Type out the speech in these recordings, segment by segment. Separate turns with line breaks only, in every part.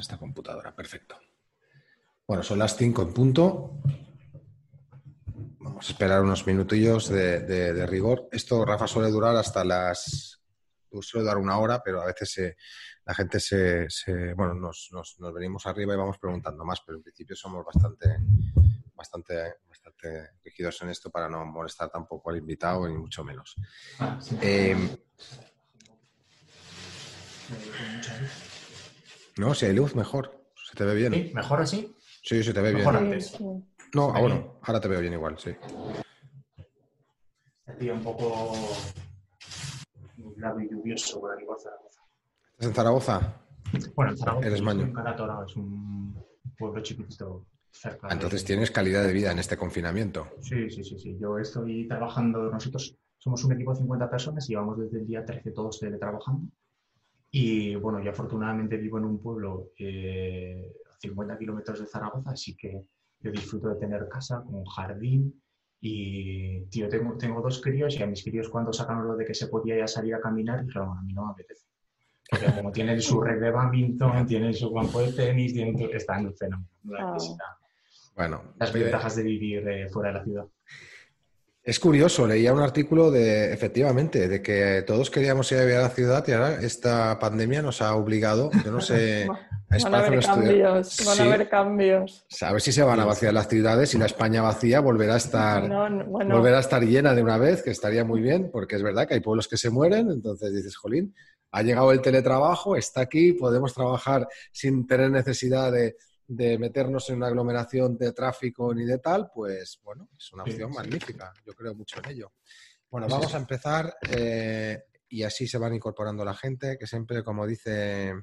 Esta computadora, perfecto. Bueno, son las 5 en punto. Vamos a esperar unos minutillos de, de, de rigor. Esto, Rafa, suele durar hasta las... Suele dar una hora, pero a veces se, la gente se... se bueno, nos, nos, nos, venimos arriba y vamos preguntando más, pero en principio somos bastante, bastante, bastante rígidos en esto para no molestar tampoco al invitado, ni mucho menos. Ah, sí. eh, no, si hay luz, mejor. Se te ve bien.
¿Sí? ¿Mejor así?
Sí, se te ve
mejor
bien.
antes.
No, ah, bueno, ahora te veo bien igual, sí.
Este un poco nublado y lluvioso por aquí por Zaragoza.
¿Estás en Zaragoza?
Bueno, en Zaragoza.
Eres maño.
Es un pueblo chiquitito cerca.
Entonces
de...
tienes calidad de vida en este confinamiento.
Sí, sí, sí, sí. Yo estoy trabajando, nosotros somos un equipo de 50 personas y llevamos desde el día 13 todos teletrabajando. Y bueno, yo afortunadamente vivo en un pueblo eh, a 50 kilómetros de Zaragoza, así que yo disfruto de tener casa con jardín. Y, tío, tengo, tengo dos críos y a mis críos cuando sacaron lo de que se podía ya salir a caminar, dijeron, a mí no me apetece. Porque como tienen su red de badminton, tienen su campo de tenis, tienen, están fenómeno. No
Bueno,
las ventajas de vivir eh, fuera de la ciudad.
Es curioso, leía un artículo de, efectivamente, de que todos queríamos ir a vivir a la ciudad y ahora esta pandemia nos ha obligado, yo no sé...
van a haber cambios, van a haber cambios.
A ver si se van a vaciar las ciudades y la España vacía volverá a estar,
no, no, bueno.
volverá a estar llena de una vez, que estaría muy bien, porque es verdad que hay pueblos que se mueren, entonces dices, jolín, ha llegado el teletrabajo, está aquí, podemos trabajar sin tener necesidad de, de meternos en una aglomeración de tráfico ni de tal, pues bueno, es una opción sí, magnífica. Yo creo mucho en ello. Bueno, vamos a empezar eh, y así se van incorporando la gente, que siempre, como dice...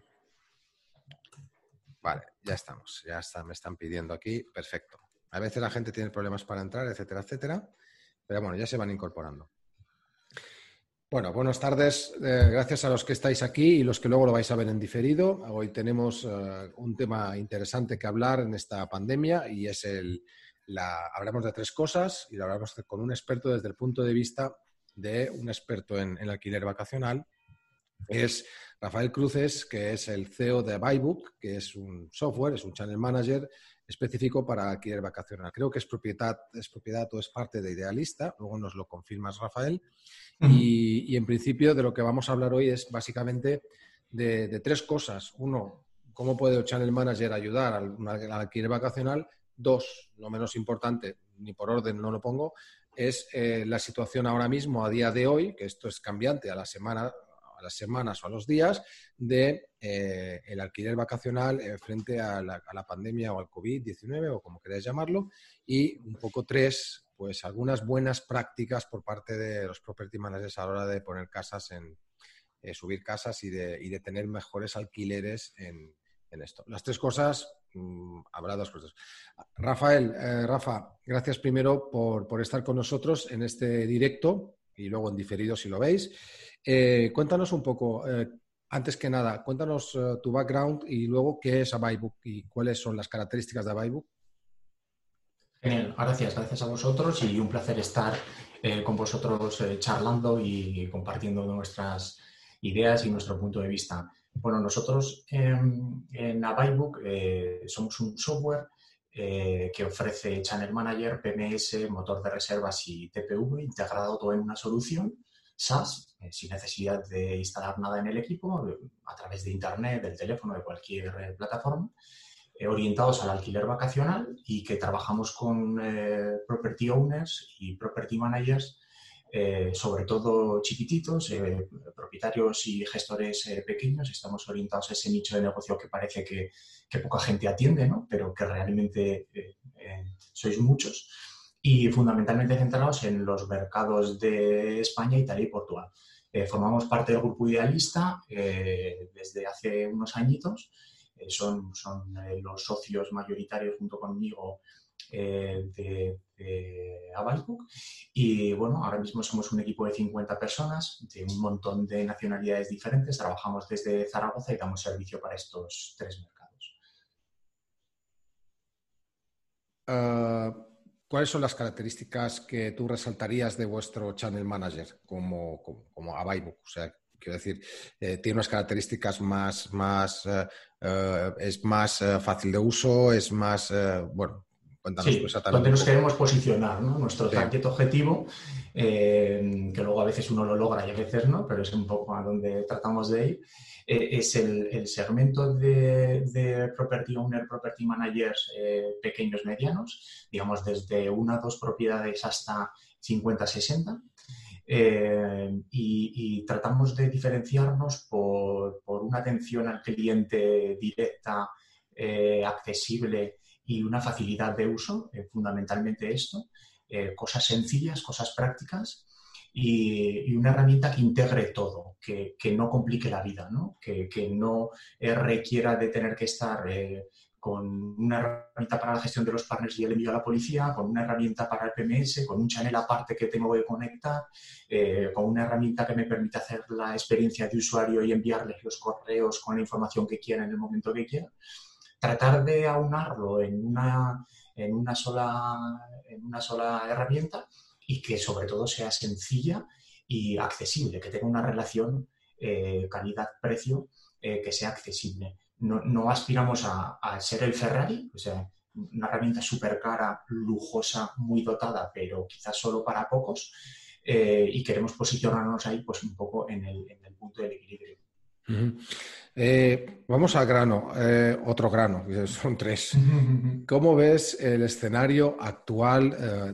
Vale, ya estamos, ya está, me están pidiendo aquí, perfecto. A veces la gente tiene problemas para entrar, etcétera, etcétera, pero bueno, ya se van incorporando. Bueno, buenas tardes. Eh, gracias a los que estáis aquí y los que luego lo vais a ver en diferido. Hoy tenemos uh, un tema interesante que hablar en esta pandemia y es el, la, hablamos de tres cosas y lo hablamos con un experto desde el punto de vista de un experto en, en alquiler vacacional. Es Rafael Cruces, que es el CEO de Buybook, que es un software, es un channel manager específico para alquiler vacacional. Creo que es propiedad, es propiedad o es parte de Idealista, luego nos lo confirmas, Rafael. Uh -huh. y, y, en principio de lo que vamos a hablar hoy es básicamente de, de tres cosas. Uno, cómo puede el Channel Manager ayudar al, al alquiler vacacional. Dos, lo menos importante, ni por orden no lo pongo, es eh, la situación ahora mismo, a día de hoy, que esto es cambiante a la semana, las semanas o a los días de eh, el alquiler vacacional eh, frente a la, pandemia o al COVID-19 o como queráis llamarlo. Y un poco tres, pues algunas buenas prácticas por parte de los property managers a la hora de poner casas en, eh, subir casas y de, y de, tener mejores alquileres en, en esto. Las tres cosas, mmm, habrá dos cosas. Rafael, Rafa, gracias primero por, por estar con nosotros en este directo y luego en diferido si lo veis. Eh, cuéntanos un poco, eh, antes que nada, cuéntanos uh, tu background y luego qué es Abaybook y cuáles son las características de Abaybook.
Genial, gracias, gracias a vosotros y un placer estar eh, con vosotros eh, charlando y compartiendo nuestras ideas y nuestro punto de vista. Bueno, nosotros en Abaybook eh, somos un software que ofrece Channel Manager, PMS, motor de reservas y TPV integrado todo en una solución SaaS, eh, sin necesidad de instalar nada en el equipo, a través de Internet, del teléfono, de cualquier eh, plataforma. orientados al alquiler vacacional y que trabajamos con property owners y property managers eh, sobre todo chiquititos, eh, propietarios y gestores eh, pequeños. Estamos orientados a ese nicho de negocio que parece que, poca gente atiende, ¿no? pero que realmente sois muchos. Y fundamentalmente centrados en los mercados de España, Italia y Portugal. formamos parte del grupo idealista desde hace unos añitos. son, son los socios mayoritarios junto conmigo eh, de, de Y bueno, ahora mismo somos un equipo de 50 personas, de un montón de nacionalidades diferentes. Trabajamos desde Zaragoza y damos servicio para estos tres mercados.
Ah, ¿Cuáles son las características que tú resaltarías de vuestro channel manager como, como, O sea, quiero decir, eh, tiene unas características más, más eh, es más fácil de uso, es más, bueno,
sí, Donde nos queremos posicionar, ¿no? Nuestro target objetivo, eh, que luego a veces uno lo logra y a veces no, pero es un poco a donde tratamos de ir, eh, es el, segmento de, property owner, property managers eh, pequeños, medianos, digamos desde una o dos propiedades hasta 50, 60. y, tratamos de diferenciarnos por, por, una atención al cliente directa, accesible y una facilidad de uso, eh, fundamentalmente esto, eh, cosas sencillas, cosas prácticas y, una herramienta que integre todo, que, no complique la vida, ¿no? que, no eh, requiera de tener que estar con una herramienta para la gestión de los partners y el envío a la policía, con una herramienta para el PMS, con un channel aparte que tengo que conectar, con una herramienta que me permite hacer la experiencia de usuario y enviarles los correos con la información que quiera en el momento que quiera tratar de aunarlo en una, en una, sola, en una sola herramienta y que sobre todo sea sencilla y accesible, que tenga una relación eh, calidad-precio eh, que sea accesible. No, aspiramos a, ser el Ferrari, o sea, una herramienta súper cara, lujosa, muy dotada, pero quizás solo para pocos, eh, y queremos posicionarnos ahí pues un poco en el, en el punto del equilibrio.
Eh, vamos al grano, eh, otro grano, son tres. ¿Cómo ves el escenario actual? Eh,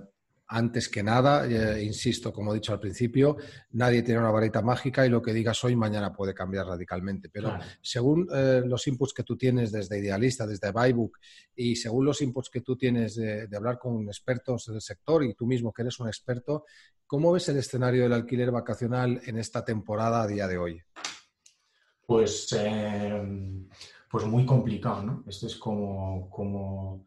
antes que nada, insisto, como he dicho al principio, nadie tiene una varita mágica y lo que digas hoy mañana puede cambiar radicalmente. Pero según los inputs que tú tienes desde Idealista, desde Buybook y según los inputs que tú tienes de, de hablar con expertos del sector y tú mismo que eres un experto, ¿cómo ves el escenario del alquiler vacacional en esta temporada a día de hoy?
Pues, eh, pues muy complicado, ¿no? Esto es como, como,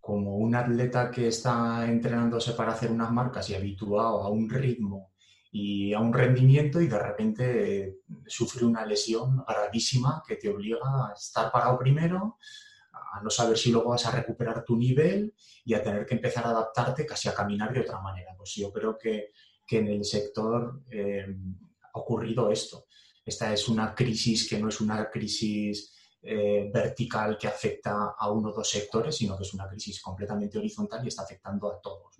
como un atleta que está entrenándose para hacer unas marcas y habituado a un ritmo y a un rendimiento y de repente sufre una lesión gravísima que te obliga a estar parado primero, a no saber si luego vas a recuperar tu nivel y a tener que empezar a adaptarte casi a caminar de otra manera. Pues yo creo que, que en el sector eh, ha ocurrido esto. Esta es una crisis que no es una crisis eh, vertical que afecta a uno o dos sectores, sino que es una crisis completamente horizontal y está afectando a todos.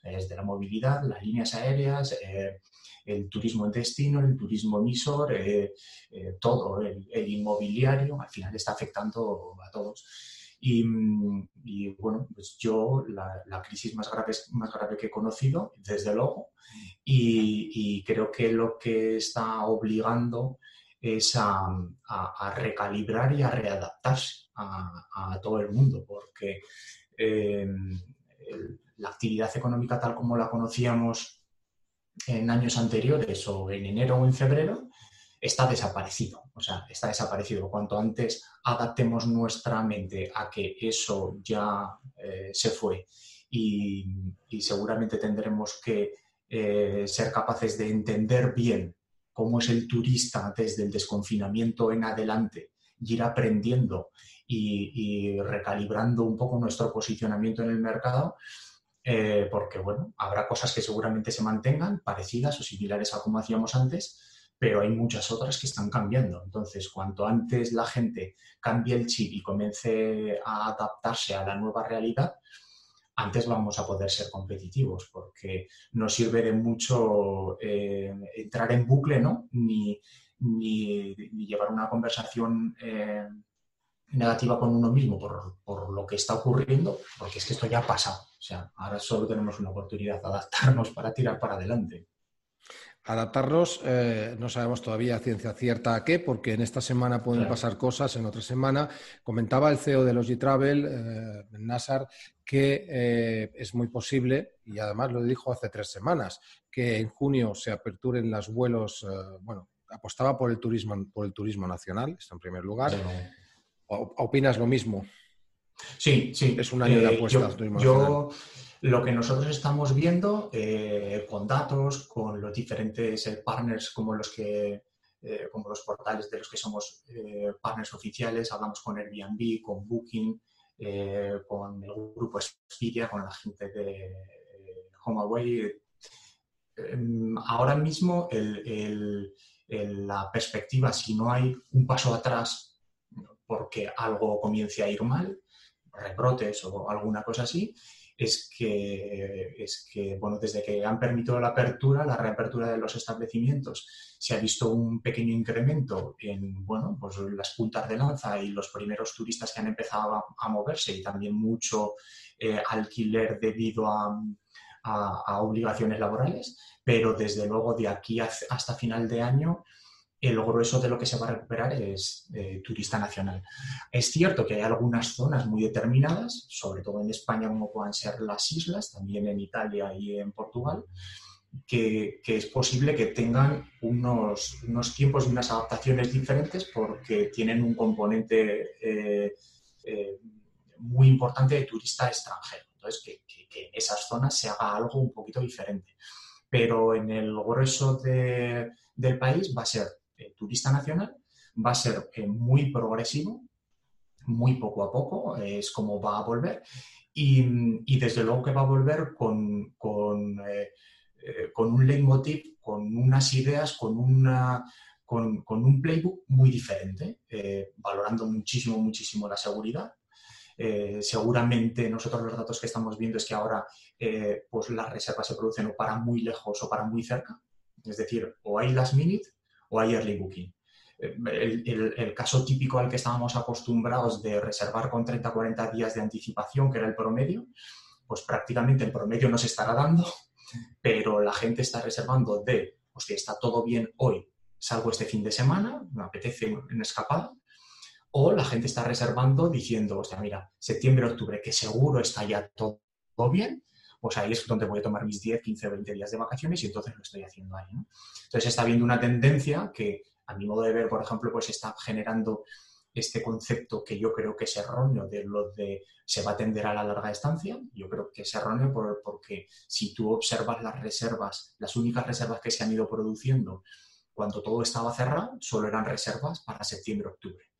Desde la movilidad, las líneas aéreas, eh, el turismo en destino, el turismo emisor, eh, todo, el, inmobiliario, al final está afectando a todos. Y, bueno, pues yo la, crisis más grave, más grave que he conocido, desde luego, y, creo que lo que está obligando es a, recalibrar y a readaptarse a, todo el mundo, porque eh, la actividad económica tal como la conocíamos en años anteriores o en enero o en febrero está desaparecido. O sea, está desaparecido. Cuanto antes adaptemos nuestra mente a que eso ya eh, se fue y seguramente tendremos que eh, ser capaces de entender bien cómo es el turista desde el desconfinamiento en adelante y ir aprendiendo y, recalibrando un poco nuestro posicionamiento en el mercado, eh, porque bueno, habrá cosas que seguramente se mantengan parecidas o similares a como hacíamos antes, pero hay muchas otras que están cambiando. Entonces, cuanto antes la gente cambie el chip y comience a adaptarse a la nueva realidad, antes vamos a poder ser competitivos, porque no sirve de mucho eh, entrar en bucle, ¿no? Ni, llevar una conversación eh, negativa con uno mismo por, por, lo que está ocurriendo, porque es que esto ya ha pasado. O sea, ahora solo tenemos una oportunidad de adaptarnos para tirar para adelante.
Adaptarlos, eh, no sabemos todavía ciencia cierta a qué, porque en esta semana pueden pasar cosas, en otra semana. Comentaba el CEO de los G-Travel, eh, Nassar, que eh, es muy posible, y además lo dijo hace tres semanas, que en junio se aperturen los vuelos, bueno, apostaba por el turismo, por el turismo nacional, esto en primer lugar. ¿Opinas lo mismo?
Sí, sí.
Es un año de apuestas.
yo, lo que nosotros estamos viendo eh, con datos, con los diferentes eh, partners como los que eh, como los portales de los que somos partners oficiales, hablamos con Airbnb, con Booking, con el grupo Expedia, con la gente de HomeAway. Em, ahora mismo la perspectiva, si no hay un paso atrás porque algo comience a ir mal, rebrotes o alguna cosa así, es que, es que, bueno, desde que han permitido la apertura, la reapertura de los establecimientos, se ha visto un pequeño incremento en, bueno, pues las puntas de lanza y los primeros turistas que han empezado a, moverse y también mucho eh, alquiler debido a, a, obligaciones laborales, pero desde luego de aquí hasta final de año el grueso de lo que se va a recuperar es eh, turista nacional. Es cierto que hay algunas zonas muy determinadas, sobre todo en España como puedan ser las islas, también en Italia y en Portugal, que, es posible que tengan unos, unos, tiempos y unas adaptaciones diferentes porque tienen un componente eh, eh, muy importante de turista extranjero. Entonces, que, en esas zonas se haga algo un poquito diferente. Pero en el grueso del país va a ser turista nacional va a ser eh, muy progresivo, muy poco a poco, es como va a volver. Y, desde luego que va a volver con, con, eh, con, un leitmotiv, con unas ideas, con, una, con un playbook muy diferente, valorando muchísimo, muchísimo la seguridad. seguramente nosotros los datos que estamos viendo es que ahora pues las reservas se producen o para muy lejos o para muy cerca. Es decir, o hay last minute o early booking. El, caso típico al que estábamos acostumbrados de reservar con 30-40 días de anticipación, que era el promedio, pues prácticamente el promedio no se estará dando, pero la gente está reservando de, hostia, está todo bien hoy, salgo este fin de semana, me apetece una escapada, o la gente está reservando diciendo, hostia, mira, septiembre, octubre, que seguro está ya todo, bien, pues ahí es donde voy a tomar mis 10, 15, 20 días de vacaciones y entonces lo estoy haciendo ahí. Entonces está viendo una tendencia que, a mi modo de ver, por ejemplo, pues está generando este concepto que yo creo que es erróneo de lo de se va a atender a la larga estancia. Yo creo que es erróneo porque si tú observas las reservas, las únicas reservas que se han ido produciendo cuando todo estaba cerrado, solo eran reservas para septiembre-octubre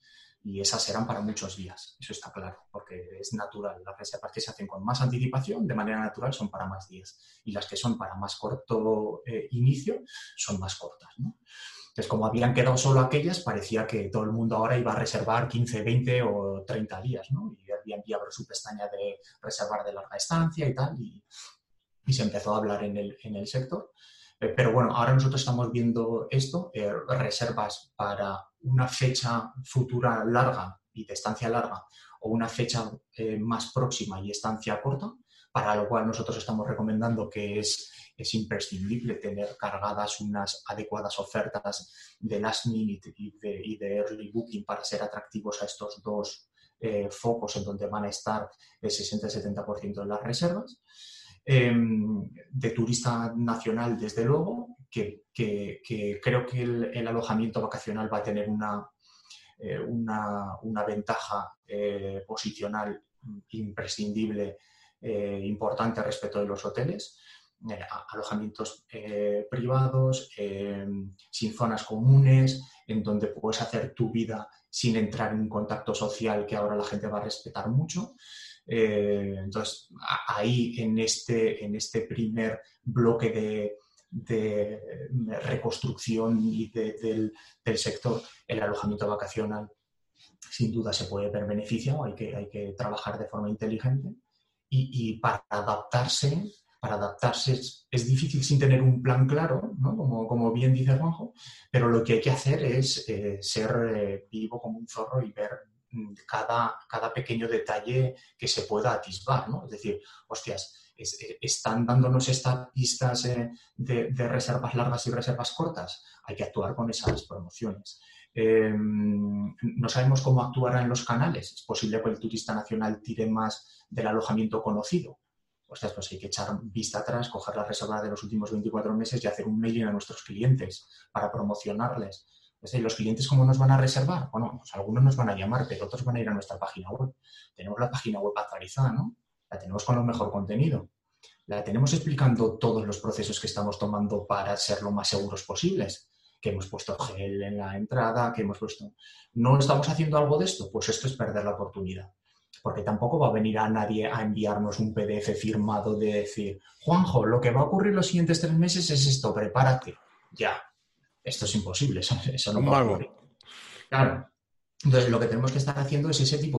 y esas serán para muchos días, eso está claro, porque es natural. Las reservas que se hacen con más anticipación, de manera natural, son para más días y las que son para más corto eh, inicio son más cortas. Entonces, como habían quedado solo aquellas, parecía que todo el mundo ahora iba a reservar 15, 20 o 30 días, ¿no? Y Airbnb abrió su pestaña de reservar de larga estancia y tal, y, y se empezó a hablar en el, en el sector. Eh, pero bueno, ahora nosotros estamos viendo esto, eh, reservas para una fecha futura larga y de estancia larga o una fecha eh, más próxima y estancia corta, para lo cual nosotros estamos recomendando que es, es imprescindible tener cargadas unas adecuadas ofertas de last minute y de, y de early booking para ser atractivos a estos dos focos en donde van a estar el 60-70% de las reservas. Em, de turista nacional, desde luego, que, creo que el, alojamiento vacacional va a tener una, eh, una, ventaja eh, posicional imprescindible, eh, importante respecto de los hoteles. alojamientos privados, em, sin zonas comunes, en donde puedes hacer tu vida sin entrar en un contacto social que ahora la gente va a respetar mucho. Eh, entonces, ahí en este, en este primer bloque de, reconstrucción y del, sector, el alojamiento vacacional sin duda se puede ver beneficiado, hay que, hay que trabajar de forma inteligente y, para adaptarse, para adaptarse es, difícil sin tener un plan claro, como, como, bien dice Juanjo, pero lo que hay que hacer es eh, ser eh, vivo como un zorro y ver cada, cada pequeño detalle que se pueda atisbar, ¿no? Es decir, hostias, eh, están dándonos estas pistas eh, de, reservas largas y reservas cortas, hay que actuar con esas promociones. Em, no sabemos cómo actuarán los canales. Es posible que el turista nacional tire más del alojamiento conocido. O pues hay que echar vista atrás, coger la reserva de los últimos 24 meses y hacer un mailing a nuestros clientes para promocionarles. ¿Y los clientes cómo nos van a reservar? Bueno, pues algunos nos van a llamar, pero otros van a ir a nuestra página web. Tenemos la página web actualizada, ¿no? La tenemos con lo mejor contenido. La tenemos explicando todos los procesos que estamos tomando para ser lo más seguros posibles. Que hemos puesto gel en la entrada, que hemos puesto. ¿No estamos haciendo algo de esto? Pues esto es perder la oportunidad. Porque tampoco va a venir a nadie a enviarnos un PDF firmado de decir, Juanjo, lo que va a ocurrir los siguientes tres meses es esto, prepárate. Ya, esto es imposible, eso, no va a ocurrir. Claro. Entonces, lo que tenemos que estar haciendo es ese tipo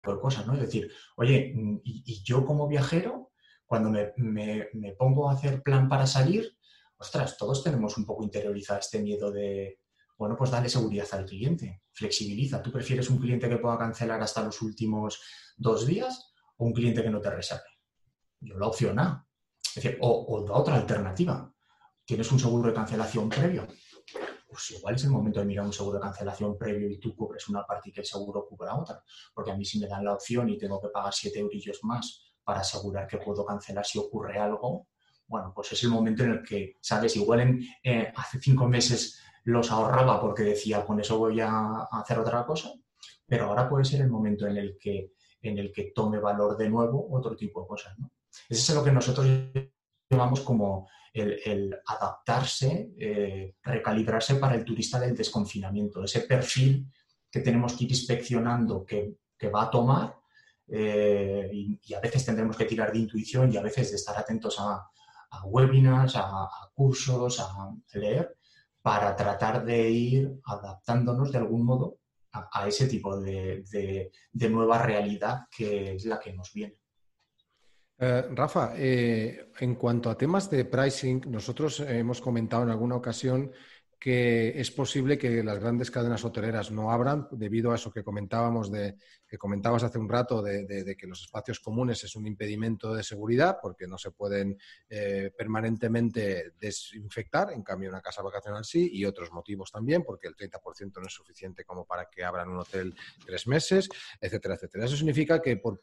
Por cosas, ¿no? Es decir, oye, y, y yo como viajero, cuando me, me, pongo a hacer plan para salir, ostras, todos tenemos un poco interiorizado este miedo de, bueno, pues dale seguridad al cliente, flexibiliza. ¿Tú prefieres un cliente que pueda cancelar hasta los últimos dos días o un cliente que no te reserve? Yo la opción A. Es decir, o, o da otra alternativa. ¿Tienes un seguro de cancelación previo? Pues igual es el momento de mirar un seguro de cancelación previo y tú cubres una parte y que el seguro cubra otra. Porque a mí si me dan la opción y tengo que pagar siete eurillos más para asegurar que puedo cancelar si ocurre algo, bueno, pues es el momento en el que, ¿sabes? Igual en, eh, hace cinco meses los ahorraba porque decía, con eso voy a hacer otra cosa, pero ahora puede ser el momento en el que, en el que tome valor de nuevo otro tipo de cosas, ¿no? Eso es lo que nosotros llamamos como el, adaptarse, eh, recalibrarse para el turista del desconfinamiento, ese perfil que tenemos que ir inspeccionando que, va a tomar eh, y, a veces tendremos que tirar de intuición y a veces de estar atentos a webinars, a, cursos, a leer, para tratar de ir adaptándonos de algún modo a, ese tipo de, nueva realidad que es la que nos viene.
Eh, Rafa, eh, en cuanto a temas de pricing, nosotros hemos comentado en alguna ocasión que es posible que las grandes cadenas hoteleras no abran debido a eso que comentábamos de que comentabas hace un rato de, que los espacios comunes es un impedimento de seguridad porque no se pueden eh, permanentemente desinfectar, en cambio una casa vacacional sí, y otros motivos también, porque el 30% no es suficiente como para que abran un hotel tres meses, etcétera, etcétera. Eso significa que por,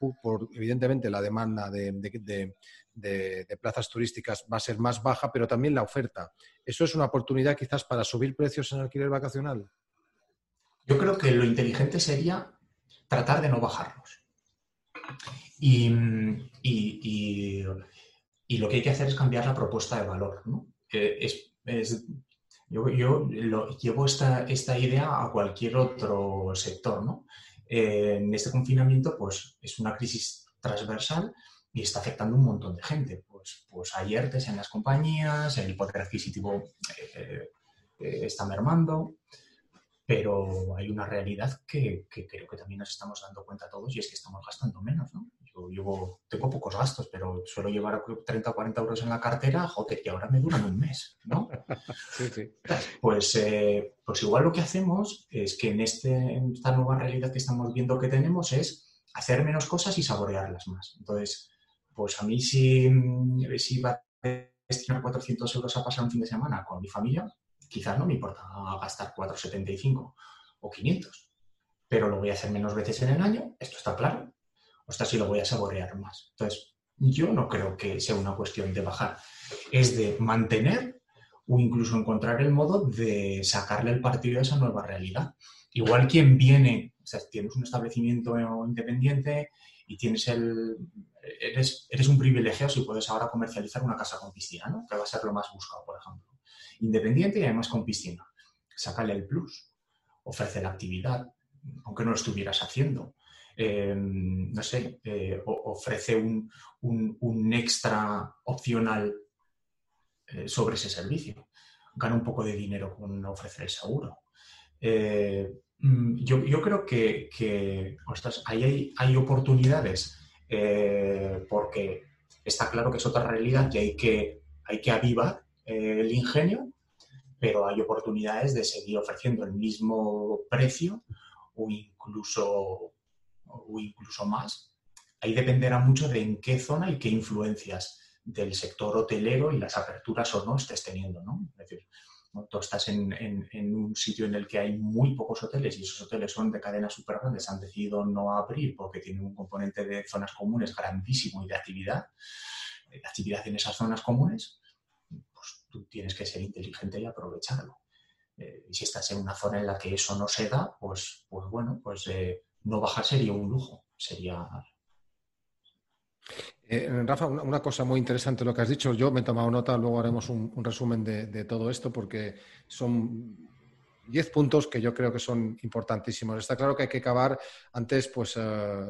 evidentemente la demanda de, de, plazas turísticas va a ser más baja, pero también la oferta. ¿Eso es una oportunidad quizás para subir precios en alquiler vacacional?
Yo creo que lo inteligente sería tratar de no bajarlos. Y, lo que hay que hacer es cambiar la propuesta de valor. yo, llevo esta, esta, idea a cualquier otro sector. Eh, en este confinamiento, pues es una crisis transversal y está afectando a un montón de gente. Pues, pues hay ERTES en las compañías, el poder adquisitivo eh, eh, está mermando. pero hay una realidad que, creo que también nos estamos dando cuenta todos y es que estamos gastando menos. ¿no? Yo llevo, tengo pocos gastos, pero suelo llevar 30 o 40 euros en la cartera, joder, y ahora me duran un mes. ¿no?
sí, sí.
Pues, eh, pues igual lo que hacemos es que en, este, en esta nueva realidad que estamos viendo que tenemos es hacer menos cosas y saborearlas más. Entonces, pues a mí si, si va a destinar 400 euros a pasar un fin de semana con mi familia, quizás no me importa gastar 4,75 o 500, pero lo voy a hacer menos veces en el año, esto está claro, o sea, si lo voy a saborear más. Entonces, yo no creo que sea una cuestión de bajar, es de mantener o incluso encontrar el modo de sacarle el partido a esa nueva realidad. Igual quien viene, o sea, tienes un establecimiento independiente y tienes el, eres, eres un privilegiado si puedes ahora comercializar una casa con piscina, ¿no? que va a ser lo más buscado, por ejemplo independiente y además con piscina. Sácale el plus, ofrece la actividad, aunque no lo estuvieras haciendo. Em, no sé, eh, ofrece un, extra opcional eh, sobre ese servicio. Gana un poco de dinero con ofrecer el seguro. Eh, mm, yo, creo que, que ahí hay, hay, oportunidades porque está claro que es otra realidad que hay que, hay que avivar el ingenio, pero hay oportunidades de seguir ofreciendo el mismo precio o incluso, o incluso más. Ahí dependerá mucho de en qué zona y qué influencias del sector hotelero y las aperturas o no estés teniendo. ¿no? Es decir, tú estás en, un sitio en el que hay muy pocos hoteles y esos hoteles son de cadenas súper grandes, han decidido no abrir porque tienen un componente de zonas comunes grandísimo y de actividad, de actividad en esas zonas comunes, tú tienes que ser inteligente y aprovecharlo. Eh, y si estás en una zona en la que eso no se da, pues, pues bueno, pues eh, no bajar sería un lujo, sería...
Eh, Rafa, una, cosa muy interesante lo que has dicho. Yo me he tomado nota, luego haremos un, resumen de, todo esto porque son 10 puntos que yo creo que son importantísimos. Está claro que hay que cavar, antes pues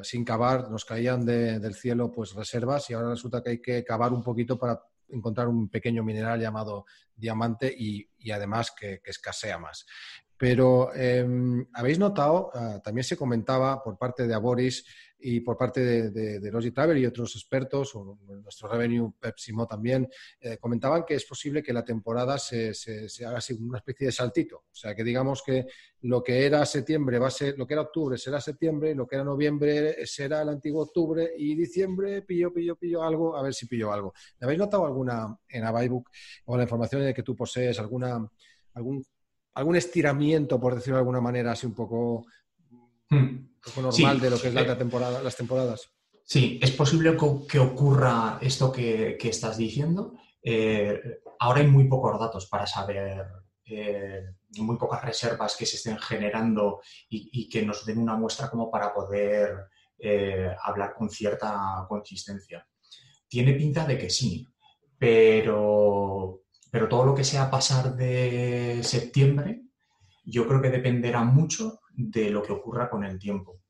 sin cavar nos caían del cielo pues reservas y ahora resulta que hay que cavar un poquito para encontrar un pequeño mineral llamado diamante y, además que, escasea más. Pero em, habéis notado, ah, también se comentaba por parte de Aboris y por parte de, de, Travel y otros expertos, o nuestro Revenue Pepsimo también, eh, comentaban que es posible que la temporada se, haga así una especie de saltito. O sea, que digamos que lo que era septiembre va a ser, lo que era octubre será septiembre, lo que era noviembre será el antiguo octubre y diciembre pillo, pillo, pillo algo, a ver si pillo algo. ¿Habéis notado alguna en Avaibook o la información de que tú posees alguna, algún, algún estiramiento, por decirlo de alguna manera, así un poco un poco normal de lo que es la eh, temporada, las temporadas.
Sí, es posible que ocurra esto que, estás diciendo. Eh, ahora hay muy pocos datos para saber, eh, muy pocas reservas que se estén generando y, que nos den una muestra como para poder hablar con cierta consistencia. Tiene pinta de que sí, pero, pero todo lo que sea pasar de septiembre, yo creo que dependerá mucho de lo que ocurra con el tiempo.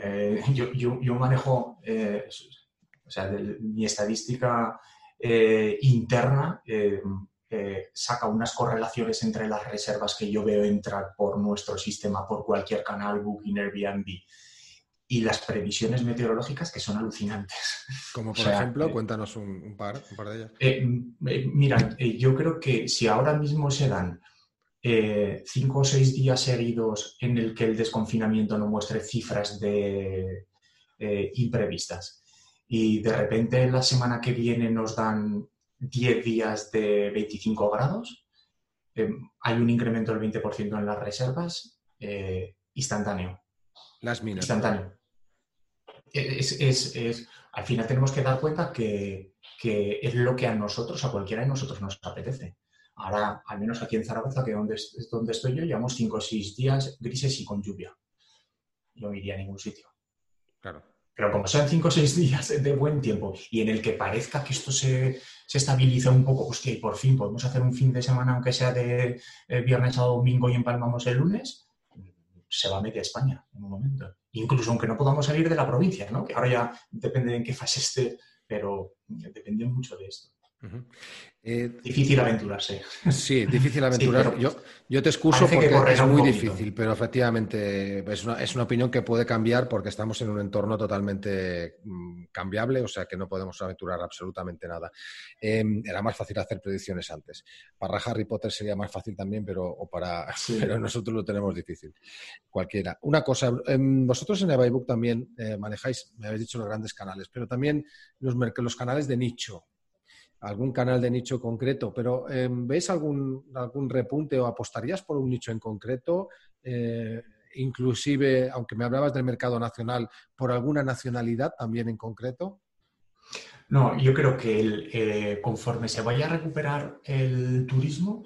Eh, yo, manejo, eh, o sea, mi estadística eh, interna saca unas correlaciones entre las reservas que yo veo entrar por nuestro sistema, por cualquier canal, Booking, Airbnb, y las previsiones meteorológicas que son alucinantes.
Como por ejemplo, cuéntanos un, par, un, par, de
ellas. mira, yo creo que si ahora mismo se dan eh, cinco o seis días seguidos en el que el desconfinamiento no muestre cifras de, eh, imprevistas. Y de repente la semana que viene nos dan 10 días de 25 grados, eh, hay un incremento del 20% en las reservas instantáneo.
Las minas.
Instantáneo. Es, al final tenemos que dar cuenta que, que es lo que a nosotros, a cualquiera de nosotros nos apetece. Ahora, al menos aquí en Zaragoza, que es donde estoy yo, llevamos cinco o seis días grises y con lluvia. Yo no iría a ningún sitio.
Claro.
Pero como sean cinco o seis días de buen tiempo y en el que parezca que esto se, se estabiliza un poco, hostia, y por fin podemos hacer un fin de semana, aunque sea de eh, viernes a domingo y empalmamos el lunes, se va a media España en un momento. Incluso aunque no podamos salir de la provincia, ¿no? que ahora ya depende de en qué fase esté, pero depende mucho de esto. Eh, difícil aventurarse.
Sí, difícil aventurarse. yo, yo, te excuso porque es muy difícil, pero efectivamente es una, es una, opinión que puede cambiar porque estamos en un entorno totalmente mm, cambiable, o sea que no podemos aventurar absolutamente nada. Em, era más fácil hacer predicciones antes. Para Harry Potter sería más fácil también, pero, o para, pero nosotros lo tenemos difícil. Cualquiera. Una cosa, em, vosotros en Ebaybook también eh, manejáis, me habéis dicho, los grandes canales, pero también los, los canales de nicho algún canal de nicho concreto, pero eh, ¿ves algún, algún repunte o apostarías por un nicho en concreto? Eh, inclusive, aunque me hablabas del mercado nacional, por alguna nacionalidad también en concreto?
No, yo creo que eh, conforme se vaya a recuperar el turismo,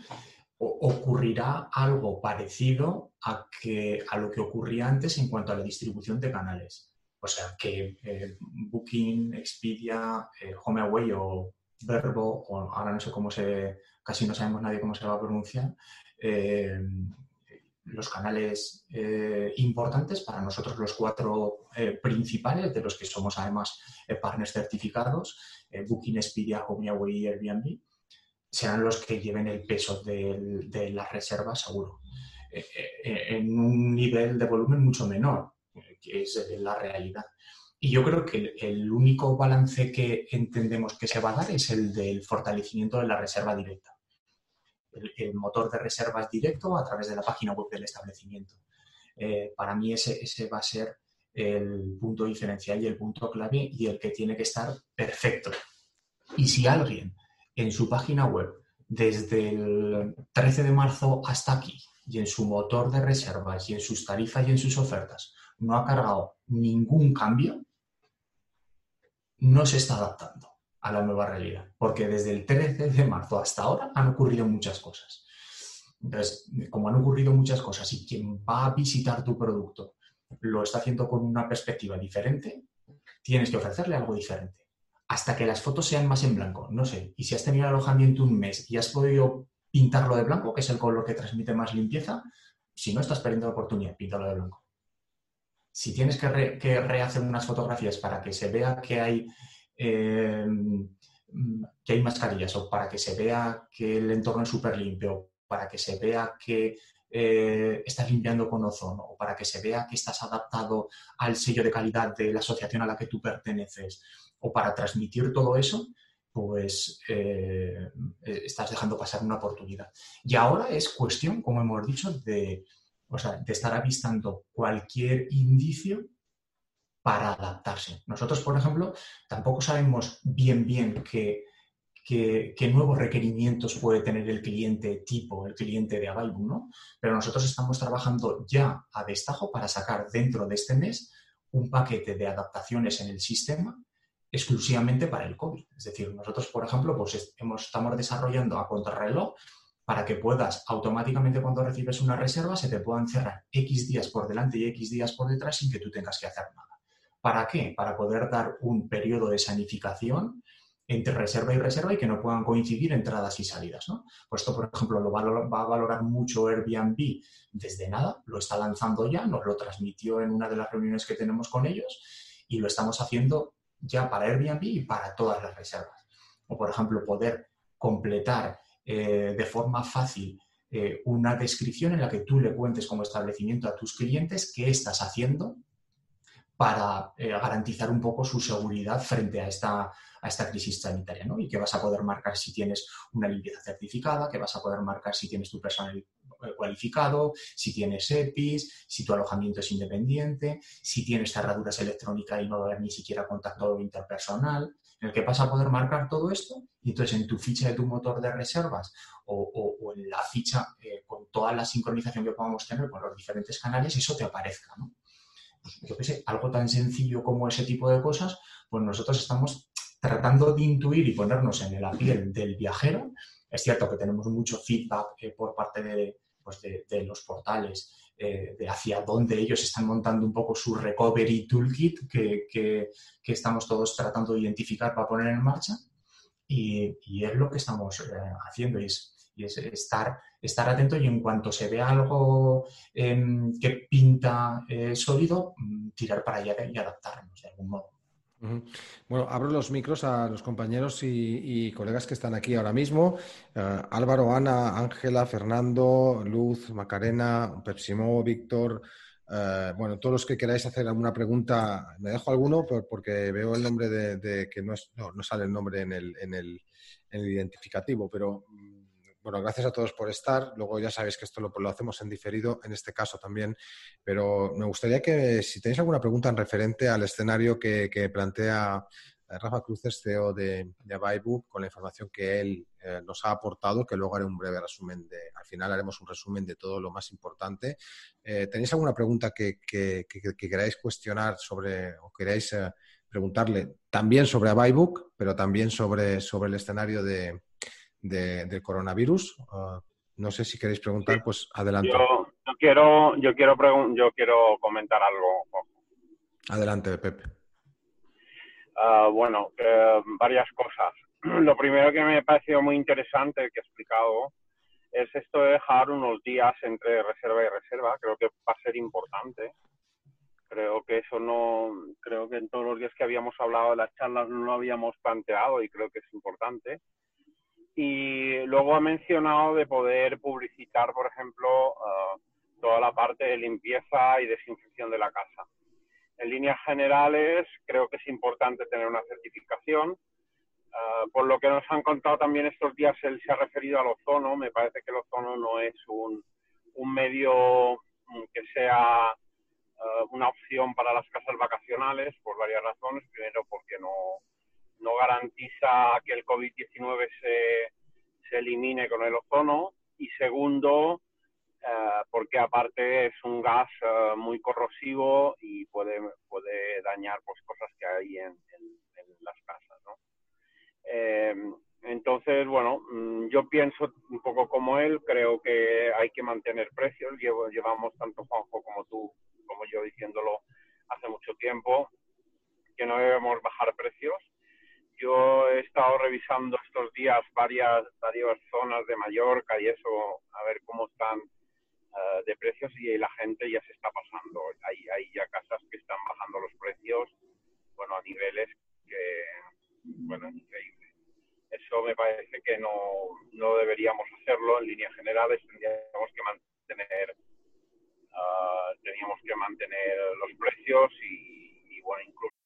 ocurrirá algo parecido a, que, a lo que ocurría antes en cuanto a la distribución de canales. O sea, que Booking, Expedia, HomeAway o verbo, o ahora no sé cómo se, casi no sabemos nadie cómo se va a pronunciar, eh, los canales eh, importantes para nosotros los cuatro eh, principales, de los que somos además partners certificados, Booking, Expedia, HomeAway y Airbnb, serán los que lleven el peso de, las reservas seguro, en un nivel de volumen mucho menor, que es la realidad. Y yo creo que el, único balance que entendemos que se va a dar es el del fortalecimiento de la reserva directa. El, motor de reservas directo a través de la página web del establecimiento. Eh, para mí ese, ese va a ser el punto diferencial y el punto clave y el que tiene que estar perfecto. Y si alguien en su página web, desde el 13 de marzo hasta aquí, y en su motor de reservas, y en sus tarifas y en sus ofertas, no ha cargado ningún cambio, no se está adaptando a la nueva realidad, porque desde el 13 de marzo hasta ahora han ocurrido muchas cosas. Entonces, como han ocurrido muchas cosas y quien va a visitar tu producto lo está haciendo con una perspectiva diferente, tienes que ofrecerle algo diferente. Hasta que las fotos sean más en blanco, no sé. Y si has tenido alojamiento un mes y has podido pintarlo de blanco, que es el color que transmite más limpieza, si no estás perdiendo la oportunidad, píntalo de blanco si tienes que, rehacer unas fotografías para que se vea que hay, eh, que hay mascarillas o para que se vea que el entorno es súper limpio, para que se vea que eh, estás limpiando con ozono o para que se vea que estás adaptado al sello de calidad de la asociación a la que tú perteneces o para transmitir todo eso, pues eh, estás dejando pasar una oportunidad. Y ahora es cuestión, como hemos dicho, de o sea, de estar avistando cualquier indicio para adaptarse. Nosotros, por ejemplo, tampoco sabemos bien bien qué, nuevos requerimientos puede tener el cliente tipo, el cliente de Avaibu, ¿no? Pero nosotros estamos trabajando ya a destajo para sacar dentro de este mes un paquete de adaptaciones en el sistema exclusivamente para el COVID. Es decir, nosotros, por ejemplo, pues estamos desarrollando a contrarreloj para que puedas automáticamente cuando recibes una reserva se te puedan cerrar X días por delante y X días por detrás sin que tú tengas que hacer nada. ¿Para qué? Para poder dar un periodo de sanificación entre reserva y reserva y que no puedan coincidir entradas y salidas. ¿no? Pues esto, por ejemplo, lo va a, valorar mucho Airbnb desde nada, lo está lanzando ya, nos lo transmitió en una de las reuniones que tenemos con ellos y lo estamos haciendo ya para Airbnb y para todas las reservas. O, por ejemplo, poder completar eh, de forma fácil eh, una descripción en la que tú le cuentes como establecimiento a tus clientes qué estás haciendo para eh, garantizar un poco su seguridad frente a esta, a esta crisis sanitaria, ¿no? Y que vas a poder marcar si tienes una limpieza certificada, que vas a poder marcar si tienes tu personal cualificado, si tienes EPIs, si tu alojamiento es independiente, si tienes cerraduras electrónicas y no va a haber ni siquiera contacto interpersonal en el que vas a poder marcar todo esto y entonces en tu ficha de tu motor de reservas o, en la ficha eh, con toda la sincronización que podamos tener con los diferentes canales, eso te aparezca. ¿no? Pues, yo qué sé, algo tan sencillo como ese tipo de cosas, pues nosotros estamos tratando de intuir y ponernos en la piel del viajero. Es cierto que tenemos mucho feedback eh, por parte de, pues de los portales eh, de hacia dónde ellos están montando un poco su recovery toolkit que, que, estamos todos tratando de identificar para poner en marcha. Y, es lo que estamos eh, haciendo y es, y es, estar, estar atento y en cuanto se vea algo em, que pinta eh, sólido, mm, tirar para allá y adaptarnos de algún modo.
Bueno, abro los micros a los compañeros y, colegas que están aquí ahora mismo. Eh, Álvaro, Ana, Ángela, Fernando, Luz, Macarena, Pepsimo, Víctor. Eh, bueno, todos los que queráis hacer alguna pregunta, me dejo alguno porque veo el nombre de, que no, no, sale el nombre en el, en el, en el identificativo, pero bueno, gracias a todos por estar. Luego ya sabéis que esto lo, hacemos en diferido, en este caso también. Pero me gustaría que si tenéis alguna pregunta en referente al escenario que, plantea eh, Rafa Cruces, CEO de, de con la información que él eh, nos ha aportado, que luego haré un breve resumen de, al final haremos un resumen de todo lo más importante. Eh, ¿Tenéis alguna pregunta que, queráis cuestionar sobre o queráis preguntarle también sobre Abaybook, pero también sobre, sobre el escenario de, del coronavirus. Ah, no sé si queréis preguntar, pues adelante.
Yo, quiero, yo quiero, yo quiero comentar algo.
Adelante, Pepe.
Ah, bueno, eh, varias cosas. Lo primero que me ha parecido muy interesante que he explicado es esto de dejar unos días entre reserva y reserva. Creo que va a ser importante. Creo que eso no, creo que en todos los días que habíamos hablado de las charlas no lo habíamos planteado y creo que es importante. Y luego ha mencionado de poder publicitar, por ejemplo, ah, toda la parte de limpieza y desinfección de la casa. En líneas generales, creo que es importante tener una certificación. Ah, por lo que nos han contado también estos días, él se ha referido al ozono. Me parece que el ozono no es un, un medio mm, que sea ah, una opción para las casas vacacionales por varias razones. Primero, porque no, no garantiza que el COVID-19 se, se, elimine con el ozono y segundo, eh, porque aparte es un gas eh, muy corrosivo y puede, puede dañar pues, cosas que hay en, las casas. ¿no? Eh, entonces, bueno, mm, yo pienso un poco como él, creo que hay que mantener precios, llevamos tanto Juanjo como tú, como yo diciéndolo hace mucho tiempo, que no debemos bajar precios yo he estado revisando estos días varias, varias zonas de Mallorca y eso, a ver cómo están eh, de precios y la gente ya se está pasando. Hay, hay ya casas que están bajando los precios, bueno, a niveles que, bueno, increíble. Eso me parece que no, no deberíamos hacerlo en líneas generales, tendríamos que mantener, uh, teníamos que mantener los precios y bueno, incluso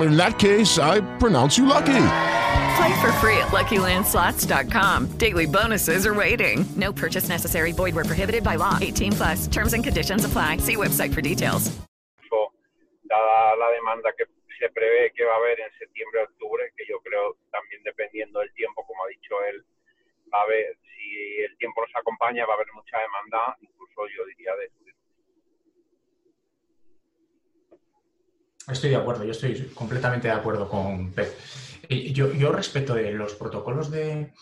In that case, I pronounce you lucky.
Play for free at LuckyLandSlots.com. Daily bonuses are waiting. No purchase necessary. Void where prohibited by law. 18 plus. Terms and conditions apply. See website for details.
Dada la demanda que se prevé que va a haber en septiembre-octubre, que yo creo también dependiendo del tiempo, como ha dicho él, va a haber, si el tiempo nos acompaña, va a haber mucha demanda, incluso yo diría de
Estoy de acuerdo, yo estoy completamente de acuerdo con Pep. Yo, yo respecto de los protocolos de,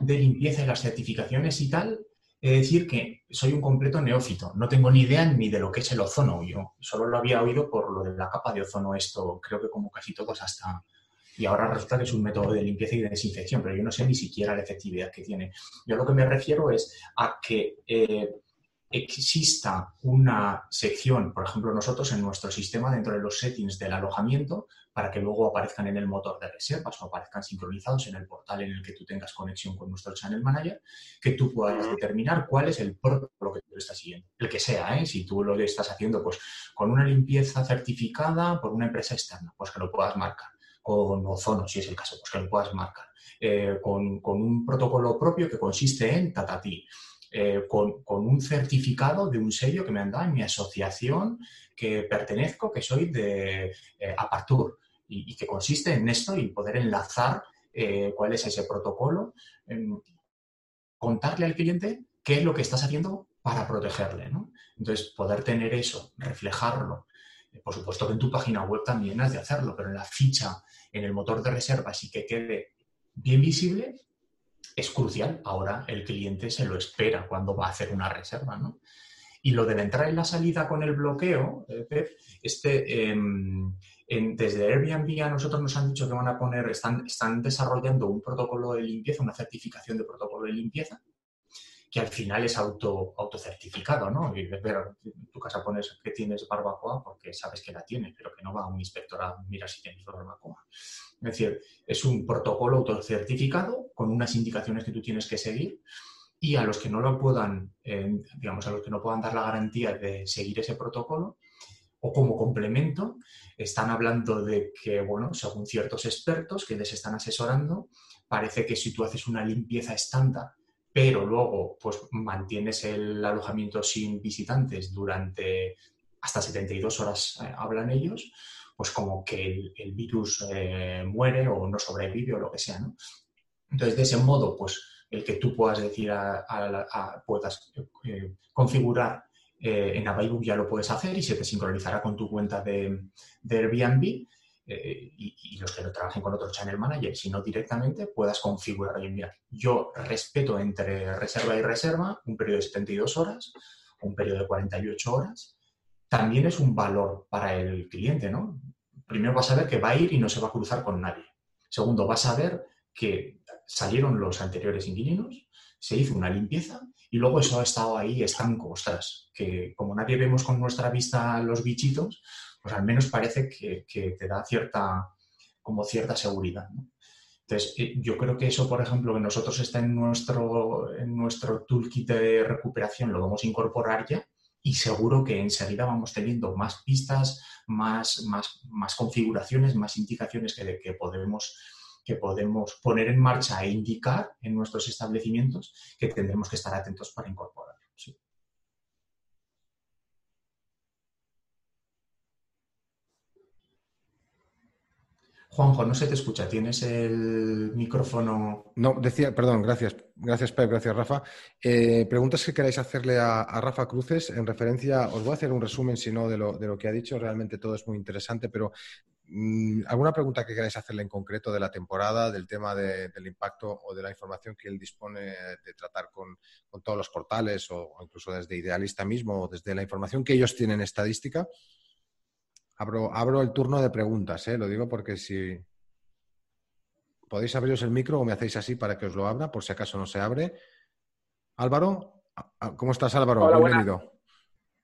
limpieza y las certificaciones y tal, he de decir que soy un completo neófito. No tengo ni idea ni de lo que es el ozono. Yo solo lo había oído por lo de la capa de ozono, esto creo que como casi todos hasta... Y ahora resulta que es un método de limpieza y de desinfección, pero yo no sé ni siquiera la efectividad que tiene. Yo lo que me refiero es a que eh, exista una sección, por ejemplo, nosotros en nuestro sistema dentro de los settings del alojamiento, para que luego aparezcan en el motor de reservas o aparezcan sincronizados en el portal en el que tú tengas conexión con nuestro Channel Manager, que tú puedas determinar cuál es el protocolo que tú estás siguiendo. El que sea, ¿eh? si tú lo estás haciendo pues, con una limpieza certificada por una empresa externa, pues que lo puedas marcar. Con Ozono, si es el caso, pues que lo puedas marcar. Eh, con, con, un protocolo propio que consiste en Tatati eh, con, un certificado de un sello que me han dado en mi asociación que pertenezco, que soy de eh, Apartur, y, que consiste en esto y poder enlazar eh, cuál es ese protocolo, contarle al cliente qué es lo que estás haciendo para protegerle. Entonces, poder tener eso, reflejarlo. Por supuesto que en tu página web también has de hacerlo, pero en la ficha, en el motor de reservas y que quede bien visible, es crucial. Ahora el cliente se lo espera cuando va a hacer una reserva, ¿no? Y lo de la entrada y la salida con el bloqueo, eh, este, em, desde Airbnb a nosotros nos han dicho que van a poner, están, están desarrollando un protocolo de limpieza, una certificación de protocolo de limpieza, que al final es auto, autocertificado, ¿no? Y pero tu casa pones que tienes barbacoa porque sabes que la tienes, pero que no va a un inspector a mirar si tienes barbacoa. Es decir, es un protocolo autocertificado con unas indicaciones que tú tienes que seguir y a los que no lo puedan, eh, digamos, a los que no puedan dar la garantía de seguir ese protocolo, o como complemento, están hablando de que, bueno, según ciertos expertos que les están asesorando, parece que si tú haces una limpieza estándar pero luego pues mantienes el alojamiento sin visitantes durante hasta 72 horas, eh, hablan ellos, pues como que el, virus eh, muere o no sobrevive o lo que sea, ¿no? Entonces, de ese modo, pues el que tú puedas decir, a, puedas eh, configurar en Avaibook ya lo puedes hacer y se te sincronizará con tu cuenta de, de Airbnb eh, y, los que no trabajen con otro channel manager, sino directamente puedas configurar, oye, mira, yo respeto entre reserva y reserva un periodo de 72 horas, un periodo de 48 horas, también es un valor para el cliente, ¿no? Primero vas a ver que va a ir y no se va a cruzar con nadie. Segundo, vas a ver que salieron los anteriores inquilinos, se hizo una limpieza y luego eso ha estado ahí estanco, ostras, que como nadie vemos con nuestra vista los bichitos, pues al menos parece que, te da cierta, como cierta seguridad. Entonces, eh, yo creo que eso, por ejemplo, que nosotros está en nuestro, en nuestro toolkit de recuperación, lo vamos a incorporar ya y seguro que enseguida vamos teniendo más pistas, más, más, más configuraciones, más indicaciones que, que, podemos, que podemos poner en marcha e indicar en nuestros establecimientos que tendremos que estar atentos para incorporar. Juanjo, no se te escucha. ¿Tienes el micrófono?
No, decía, perdón, gracias. Gracias, Pep, gracias, Rafa. Eh, preguntas que queráis hacerle a, Rafa Cruces en referencia, os voy a hacer un resumen, si no, de lo, de lo que ha dicho. Realmente todo es muy interesante, pero mm, ¿alguna pregunta que queráis hacerle en concreto de la temporada, del tema del impacto o de la información que él dispone de tratar con, con todos los portales o incluso desde Idealista mismo o desde la información que ellos tienen estadística? Abro, el turno de preguntas, ¿eh? lo digo porque si podéis abriros el micro o me hacéis así para que os lo abra, por si acaso no se abre. Álvaro, ¿cómo estás Álvaro? Bienvenido.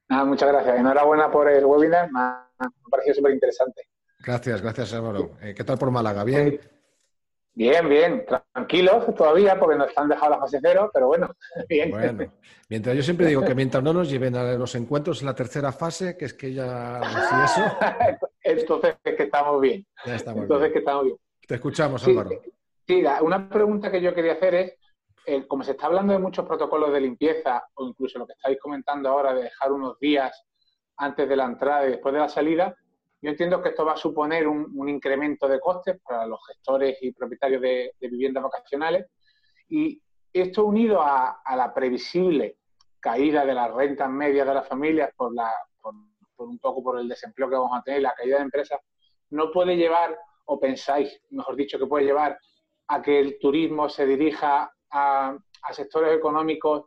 muchas gracias. Enhorabuena por el webinar, me ha, parecido súper interesante.
Gracias, gracias Álvaro. Eh, ¿Qué tal por Málaga? ¿Bien?
Bien, bien, tranquilos todavía porque nos han dejado la fase cero, pero bueno, bien.
Bueno, mientras yo siempre digo que mientras no nos lleven a los encuentros en la tercera fase, que es que ya si eso.
Entonces es que estamos bien.
Ya estamos
Entonces que estamos bien.
Te escuchamos, Álvaro.
Sí, una pregunta que yo quería hacer es, eh, como se está hablando de muchos protocolos de limpieza, o incluso lo que estáis comentando ahora de dejar unos días antes de la entrada y después de la salida, yo entiendo que esto va a suponer un, incremento de costes para los gestores y propietarios de, viviendas vacacionales y esto unido a, la previsible caída de las rentas medias de las familias por, la, por, un poco por el desempleo que vamos a tener, la caída de empresas, no puede llevar, o pensáis, mejor dicho, que puede llevar a que el turismo se dirija a sectores económicos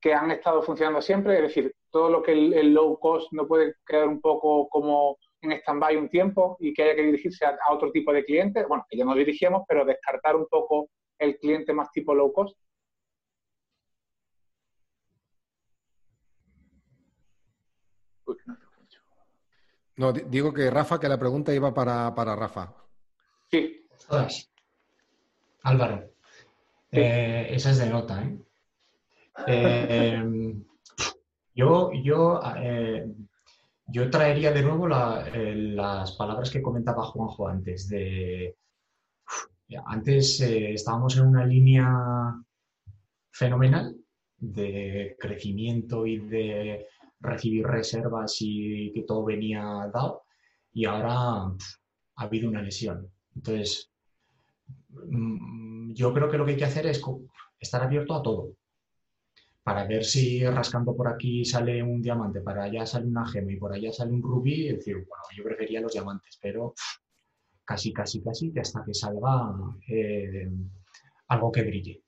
que han estado funcionando siempre, es decir, todo lo que el, low cost no puede quedar un poco como en stand-by un tiempo y que haya que dirigirse a, otro tipo de clientes, bueno, que ya nos dirigíamos, pero descartar un poco el cliente más tipo low cost.
Uy, no, no, digo que Rafa, que la pregunta iba para, para Rafa.
Sí. Todas. Álvaro. Eh, esa es de nota, ¿eh? eh yo, yo, eh, yo traería de nuevo las palabras que comentaba Juanjo antes. De, antes estábamos en una línea fenomenal de crecimiento y de recibir reservas y que todo venía dado y ahora ha habido una lesión. Entonces, mm, yo creo que lo que hay que hacer es estar abierto a todo para ver si rascando por aquí sale un diamante, para allá sale una gema y por allá sale un rubí, es decir, bueno, yo prefería los diamantes, pero casi, casi, casi que hasta que salga eh, algo que brille.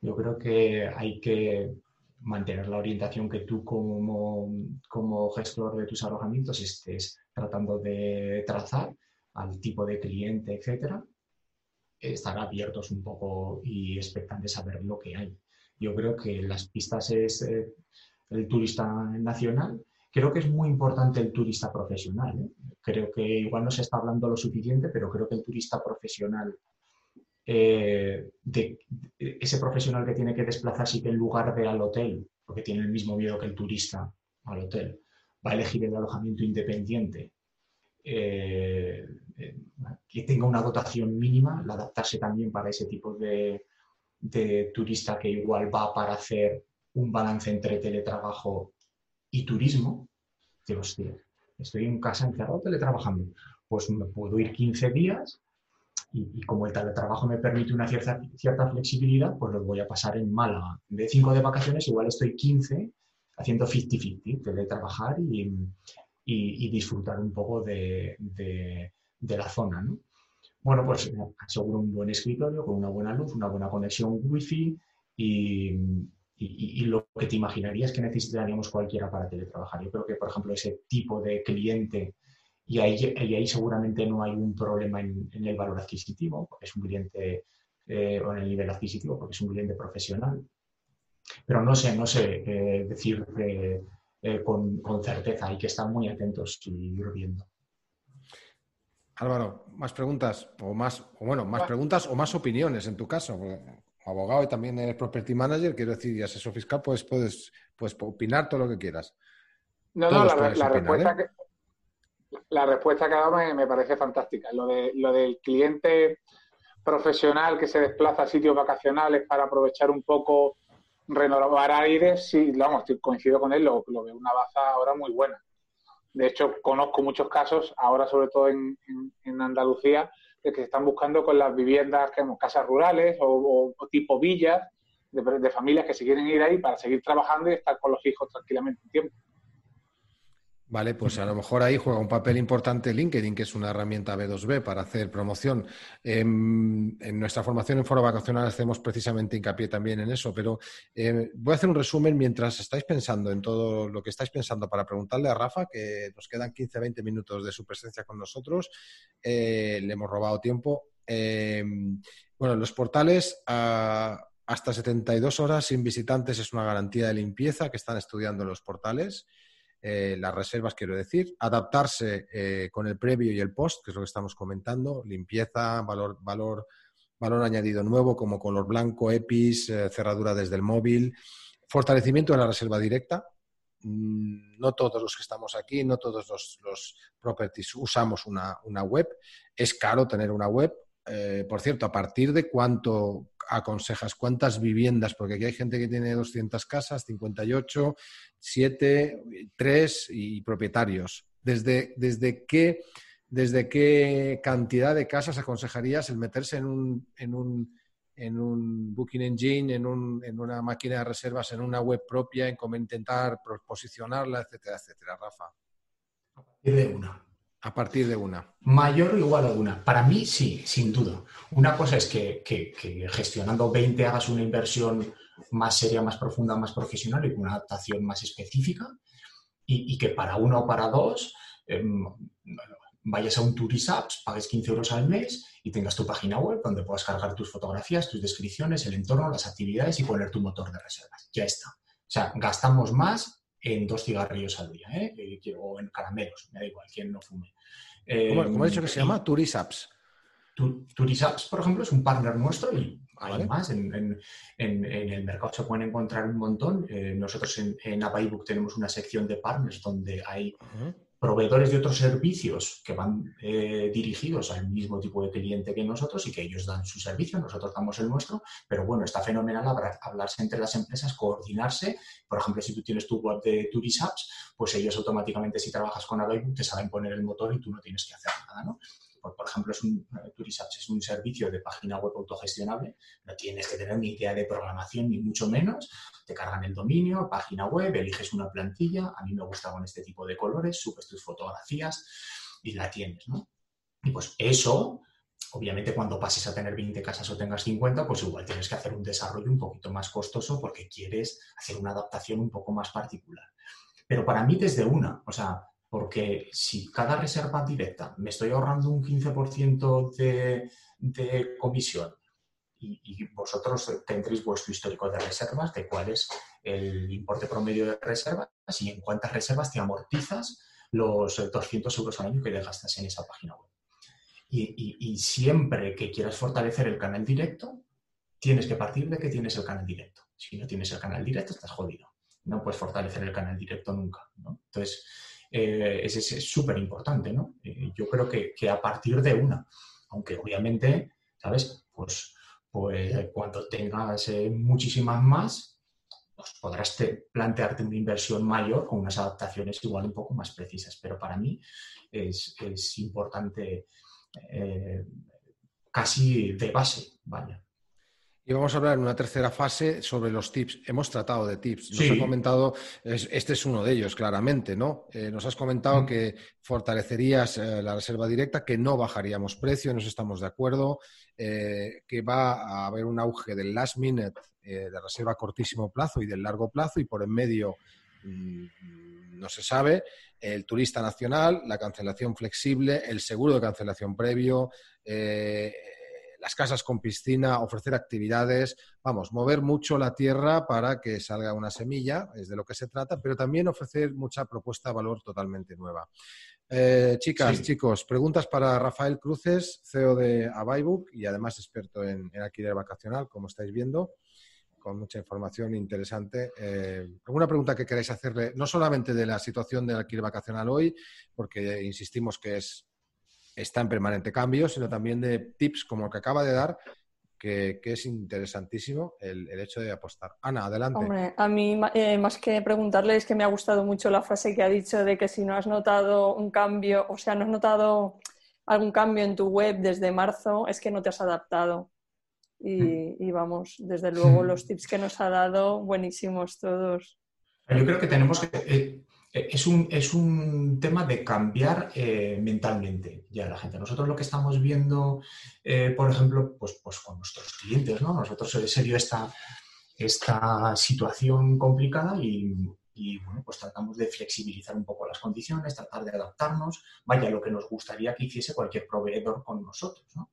Yo creo que hay que mantener la orientación que tú como, como gestor de tus alojamientos estés tratando de trazar al tipo de cliente, etcétera, estar abiertos un poco y expectantes a ver lo que hay. Yo creo que las pistas es eh, el turista nacional. Creo que es muy importante el turista profesional. ¿eh? Creo que igual no se está hablando lo suficiente, pero creo que el turista profesional eh, de, ese profesional que tiene que desplazarse y que en lugar de al hotel, porque tiene el mismo miedo que el turista al hotel, va a elegir el alojamiento independiente, que tenga una dotación mínima, la adaptarse también para ese tipo de, turista que igual va para hacer un balance entre teletrabajo y turismo, digo, hostia, estoy en casa encerrado teletrabajando, pues me puedo ir 15 días y, como el teletrabajo me permite una cierta, cierta flexibilidad, pues los voy a pasar en Málaga. De 5 de vacaciones, igual estoy 15 haciendo 50-50, teletrabajar y, y, disfrutar un poco de, de, la zona. ¿no? Bueno, pues aseguro un buen escritorio con una buena luz, una buena conexión wifi y, y, lo que te imaginarías que necesitaríamos cualquiera para teletrabajar. Yo creo que, por ejemplo, ese tipo de cliente y ahí, ahí seguramente no hay un problema en, el valor adquisitivo, porque es un cliente, eh, o en el nivel adquisitivo, porque es un cliente profesional. Pero no sé, no sé eh, decir eh, con, con, certeza, hay que estar muy atentos y ir viendo.
Álvaro, más preguntas o más, o bueno, más preguntas o más opiniones en tu caso. Abogado y también eres property manager, quiero decir, y asesor fiscal, pues puedes, puedes opinar todo lo que quieras.
No, no, la, respuesta que la respuesta que ha dado me, parece fantástica. Lo, de, lo del cliente profesional que se desplaza a sitios vacacionales para aprovechar un poco, renovar aires, sí, vamos, coincido con él, lo, lo veo una baza ahora muy buena. De hecho, conozco muchos casos, ahora sobre todo en, Andalucía, de que se están buscando con las viviendas, que casas rurales o, tipo villas, de, de, familias que se quieren ir ahí para seguir trabajando y estar con los hijos tranquilamente un tiempo.
Vale, pues a lo mejor ahí juega un papel importante LinkedIn, que es una herramienta B2B para hacer promoción. En, nuestra formación en Foro Vacacional hacemos precisamente hincapié también en eso, pero eh, voy a hacer un resumen mientras estáis pensando en todo lo que estáis pensando para preguntarle a Rafa, que nos quedan 15-20 minutos de su presencia con nosotros. Eh, le hemos robado tiempo. Eh, bueno, los portales ah, hasta 72 horas sin visitantes es una garantía de limpieza que están estudiando los portales. Eh, las reservas, quiero decir, adaptarse eh, con el previo y el post, que es lo que estamos comentando, limpieza, valor, valor, valor añadido nuevo como color blanco, EPIs, eh, cerradura desde el móvil, fortalecimiento de la reserva directa. Mm, no todos los que estamos aquí, no todos los, los properties usamos una, una, web. Es caro tener una web. Por cierto, ¿a partir de cuánto aconsejas? ¿Cuántas viviendas? Porque aquí hay gente que tiene 200 casas, 58, 7, 3 y propietarios. ¿Desde, desde, qué, ¿Desde qué cantidad de casas aconsejarías el meterse en un, en un, en un booking engine, en, un, en una máquina de reservas, en una web propia, en cómo intentar posicionarla, etcétera, etcétera, Rafa?
A partir de una.
A partir de una.
Mayor o igual a una. Para mí, sí, sin duda. Una cosa es que, que, que gestionando 20 hagas una inversión más seria, más profunda, más profesional y con una adaptación más específica y, que para uno o para dos em, vayas a un Apps, pagues 15 euros al mes y tengas tu página web donde puedas cargar tus fotografías, tus descripciones, el entorno, las actividades y poner tu motor de reservas. Ya está. O sea, gastamos más en dos cigarrillos al día, ¿eh? o en caramelos, me da igual, quien no fume.
¿Cómo, ha dicho que se llama? Turisaps.
Turisaps, por ejemplo, es un partner nuestro y además en, el mercado se pueden encontrar un montón. Eh, nosotros en, en tenemos una sección de partners donde hay proveedores de otros servicios que van eh, dirigidos al mismo tipo de cliente que nosotros y que ellos dan su servicio, nosotros damos el nuestro, pero bueno, está fenomenal hablarse entre las empresas, coordinarse. Por ejemplo, si tú tienes tu web de Turisapps, pues ellos automáticamente, si trabajas con Adobe, te saben poner el motor y tú no tienes que hacer nada, ¿no? Por, ejemplo, es un, eh, es un servicio de página web autogestionable, no tienes que tener ni idea de programación, ni mucho menos. Te cargan el dominio, página web, eliges una plantilla. A mí me gusta con este tipo de colores, subes tus fotografías y la tienes, ¿no? Y pues eso, obviamente cuando pases a tener 20 casas o tengas 50, pues igual tienes que hacer un desarrollo un poquito más costoso porque quieres hacer una adaptación un poco más particular. Pero para mí desde una, o sea, porque si cada reserva directa me estoy ahorrando un 15% de, de, comisión y, vosotros tendréis vuestro histórico de reservas, de cuál es el importe promedio de reservas y en cuántas reservas te amortizas los 200 euros al año que le gastas en esa página web. Y, y siempre que quieras fortalecer el canal directo, tienes que partir de que tienes el canal directo. Si no tienes el canal directo, estás jodido. No puedes fortalecer el canal directo nunca. ¿no? Entonces, eh, es súper importante, ¿no? Eh, yo creo que, a partir de una, aunque obviamente, ¿sabes? Pues, pues cuando tengas eh, muchísimas más, pues podrás plantearte una inversión mayor con unas adaptaciones igual un poco más precisas, pero para mí es, es importante casi de base, vaya.
Y vamos a hablar en una tercera fase sobre los tips. Hemos tratado de tips. Nos ha comentado, este es uno de ellos, claramente, ¿no? Eh, nos has comentado mm. que fortalecerías eh, la reserva directa, que no bajaríamos precio, nos estamos de acuerdo, eh, que va a haber un auge del last minute de reserva a cortísimo plazo y del largo plazo, y por en medio mm, no se sabe, el turista nacional, la cancelación flexible, el seguro de cancelación previo, las casas con piscina, ofrecer actividades, vamos, mover mucho la tierra para que salga una semilla, es de lo que se trata, pero también ofrecer mucha propuesta de valor totalmente nueva. Eh, chicas, chicos, preguntas para Rafael Cruces, CEO de Avaibook y además experto en, alquiler vacacional, como estáis viendo, con mucha información interesante. Eh, ¿Alguna pregunta que queráis hacerle, no solamente de la situación del alquiler vacacional hoy, porque insistimos que es está en permanente cambio, sino también de tips como el que acaba de dar, que, es interesantísimo el, hecho de apostar. Ana, adelante.
Hombre, a mí eh, más que preguntarle es que me ha gustado mucho la frase que ha dicho de que si no has notado un cambio, o sea, no has notado algún cambio en tu web desde marzo, es que no te has adaptado. Y, mm. vamos, desde luego los tips que nos ha dado, buenísimos todos.
Yo creo que tenemos que, eh, eh, es un, es un tema de cambiar eh, mentalmente ya la gente. Nosotros lo que estamos viendo, eh, por ejemplo, pues, pues con nuestros clientes, ¿no? Nosotros se dio esta, esta situación complicada y, bueno, pues tratamos de flexibilizar un poco las condiciones, tratar de adaptarnos, vaya lo que nos gustaría que hiciese cualquier proveedor con nosotros. ¿no?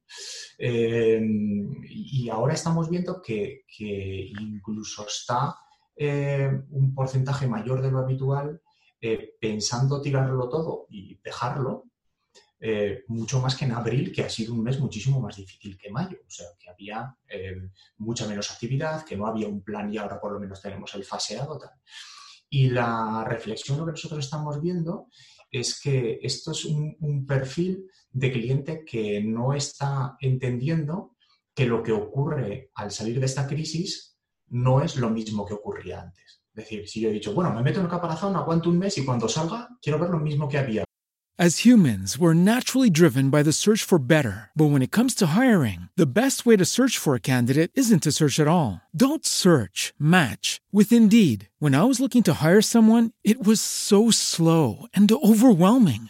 y ahora estamos viendo que, que incluso está un porcentaje mayor de lo habitual eh, pensando tirarlo todo y dejarlo, eh, mucho más que en abril, que ha sido un mes muchísimo más difícil que mayo. O sea, que había eh, mucha menos actividad, que no había un plan y ahora por lo menos tenemos el faseado. Tal. Y la reflexión, que nosotros estamos viendo es que esto es un perfil de cliente que no está entendiendo que lo que ocurre al salir de esta crisis no es lo mismo que ocurría antes. Decir, si yo he dicho, bueno, me meto en el caparazón, aguanto un mes y cuando salga quiero ver lo mismo que había.
As humans, we're naturally driven by the search for better. But when it comes to hiring, the best way to search for a candidate isn't to search at all. Don't search, match with Indeed. When I was looking to hire someone, it was so slow and overwhelming.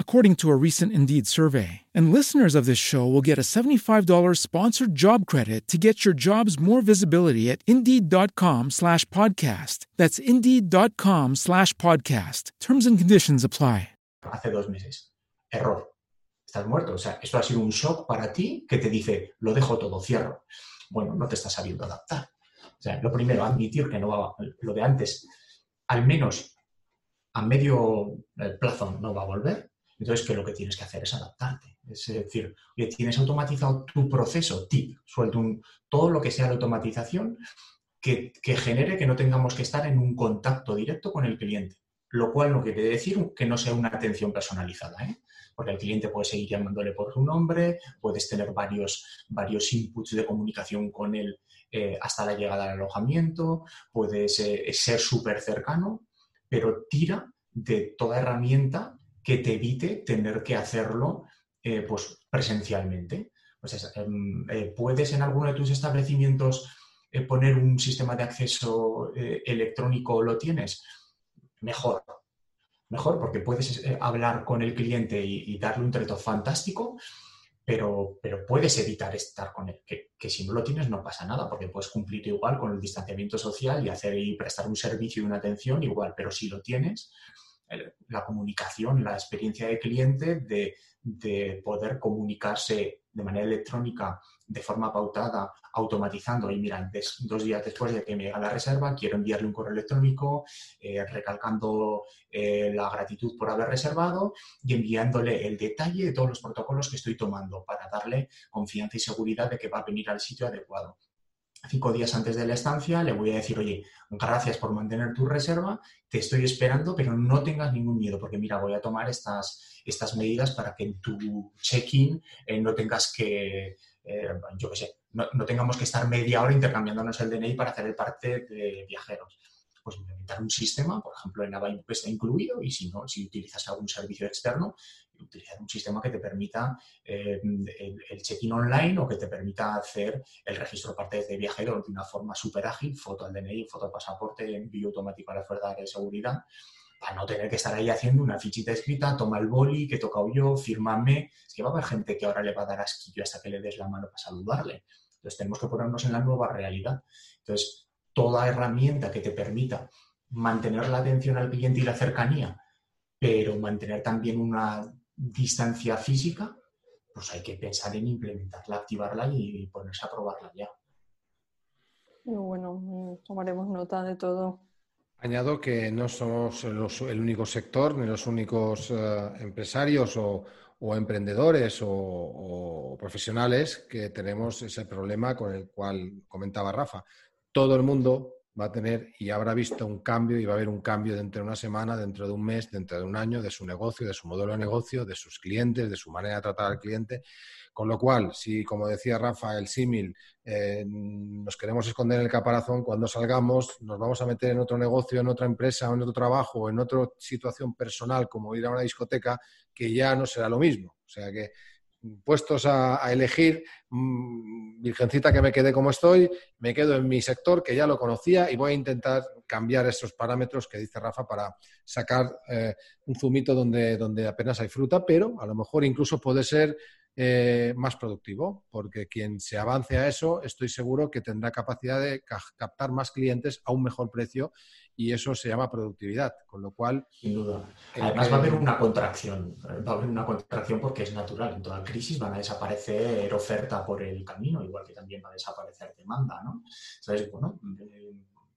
according to a recent Indeed survey. And listeners of this show will get a $75 sponsored job credit to get your jobs more visibility at Indeed.com slash podcast. That's Indeed.com slash podcast. Terms and conditions apply.
hace dos meses. Error. Estás muerto. O sea, esto ha sido un shock para ti que te dice, lo dejo todo, cierro. Bueno, no te estás sabiendo adaptar. O sea, lo primero, admitir que no va, lo de antes, al menos a medio eh, plazo no va a volver. Entonces, que lo que tienes que hacer es adaptarte. Es decir, oye, tienes automatizado tu proceso, tip, suelto todo lo que sea la automatización que, genere que no tengamos que estar en un contacto directo con el cliente lo cual no quiere decir que no sea una atención personalizada, ¿eh? porque el cliente puede seguir llamándole por su nombre, puedes tener varios, varios inputs de comunicación con él eh, hasta la llegada al alojamiento, puedes eh, ser súper cercano, pero tira de toda herramienta que te evite tener que hacerlo pues, presencialmente. Pues em, puedes en alguno de tus establecimientos poner un sistema de acceso electrónico, ¿lo tienes? mejor. Mejor porque puedes eh, hablar con el cliente y, darle un trato fantástico, pero, pero, puedes evitar estar con él. Que, si no lo tienes no pasa nada, porque puedes cumplir igual con el distanciamiento social y hacer y prestar un servicio y una atención igual, pero si lo tienes, la comunicación, la experiencia de cliente de, de poder comunicarse de manera electrónica de forma pautada, automatizando, y mira, dos días después de que me llega la reserva, quiero enviarle un correo electrónico eh, recalcando eh, la gratitud por haber reservado y enviándole el detalle de todos los protocolos que estoy tomando para darle confianza y seguridad de que va a venir al sitio adecuado cinco días antes de la estancia, le voy a decir, oye, gracias por mantener tu reserva, te estoy esperando, pero no tengas ningún miedo, porque mira, voy a tomar estas, estas medidas para que en tu check-in eh, no tengas que, eh, yo qué sé, no, no, tengamos que estar media hora intercambiándonos el DNI para hacer el parte de viajeros pues implementar un sistema, por ejemplo, en Available está incluido y si no, si utilizas algún servicio externo, utilizar un sistema que te permita eh, el, check-in online o que te permita hacer el registro parte de viajero de una forma súper ágil, foto al DNI, foto al pasaporte, envío automático a la fuerza de seguridad, para no tener que estar ahí haciendo una fichita escrita, toma el boli, que he tocado yo, fírmame. Es que va a haber gente que ahora le va a dar asquillo hasta que le des la mano para saludarle. Entonces tenemos que ponernos en la nueva realidad. Entonces, toda herramienta que te permita mantener la atención al cliente y la cercanía, pero mantener también una distancia física, pues hay que pensar en implementarla, activarla y ponerse a probarla ya.
Bueno, tomaremos nota de todo.
Añado que no somos el único sector ni los únicos eh, empresarios o, emprendedores o, profesionales que tenemos ese problema con el cual comentaba Rafa todo el mundo va a tener y habrá visto un cambio y va a haber un cambio dentro de una semana, dentro de un mes, dentro de un año, de su negocio, de su modelo de negocio, de sus clientes, de su manera de tratar al cliente. Con lo cual, si, como decía Rafa, el símil, eh, nos queremos esconder en el caparazón, cuando salgamos nos vamos a meter en otro negocio, en otra empresa, en otro trabajo, en otra situación personal, como ir a una discoteca, que ya no será lo mismo. O sea que puestos a, elegir, mm, virgencita que me quede como estoy, me quedo en mi sector que ya lo conocía y voy a intentar cambiar esos parámetros que dice Rafa para sacar eh, un zumito donde, donde apenas hay fruta, pero a lo mejor incluso puede ser eh, más productivo, porque quien se avance a eso, estoy seguro que tendrá capacidad de captar más clientes a un mejor precio y eso se llama productividad, con lo cual...
Sin duda. Además va a haber una contracción, va a haber una contracción porque es natural, en toda crisis van a desaparecer oferta por el camino, igual que también va a desaparecer demanda, ¿no? Entonces, bueno, eh,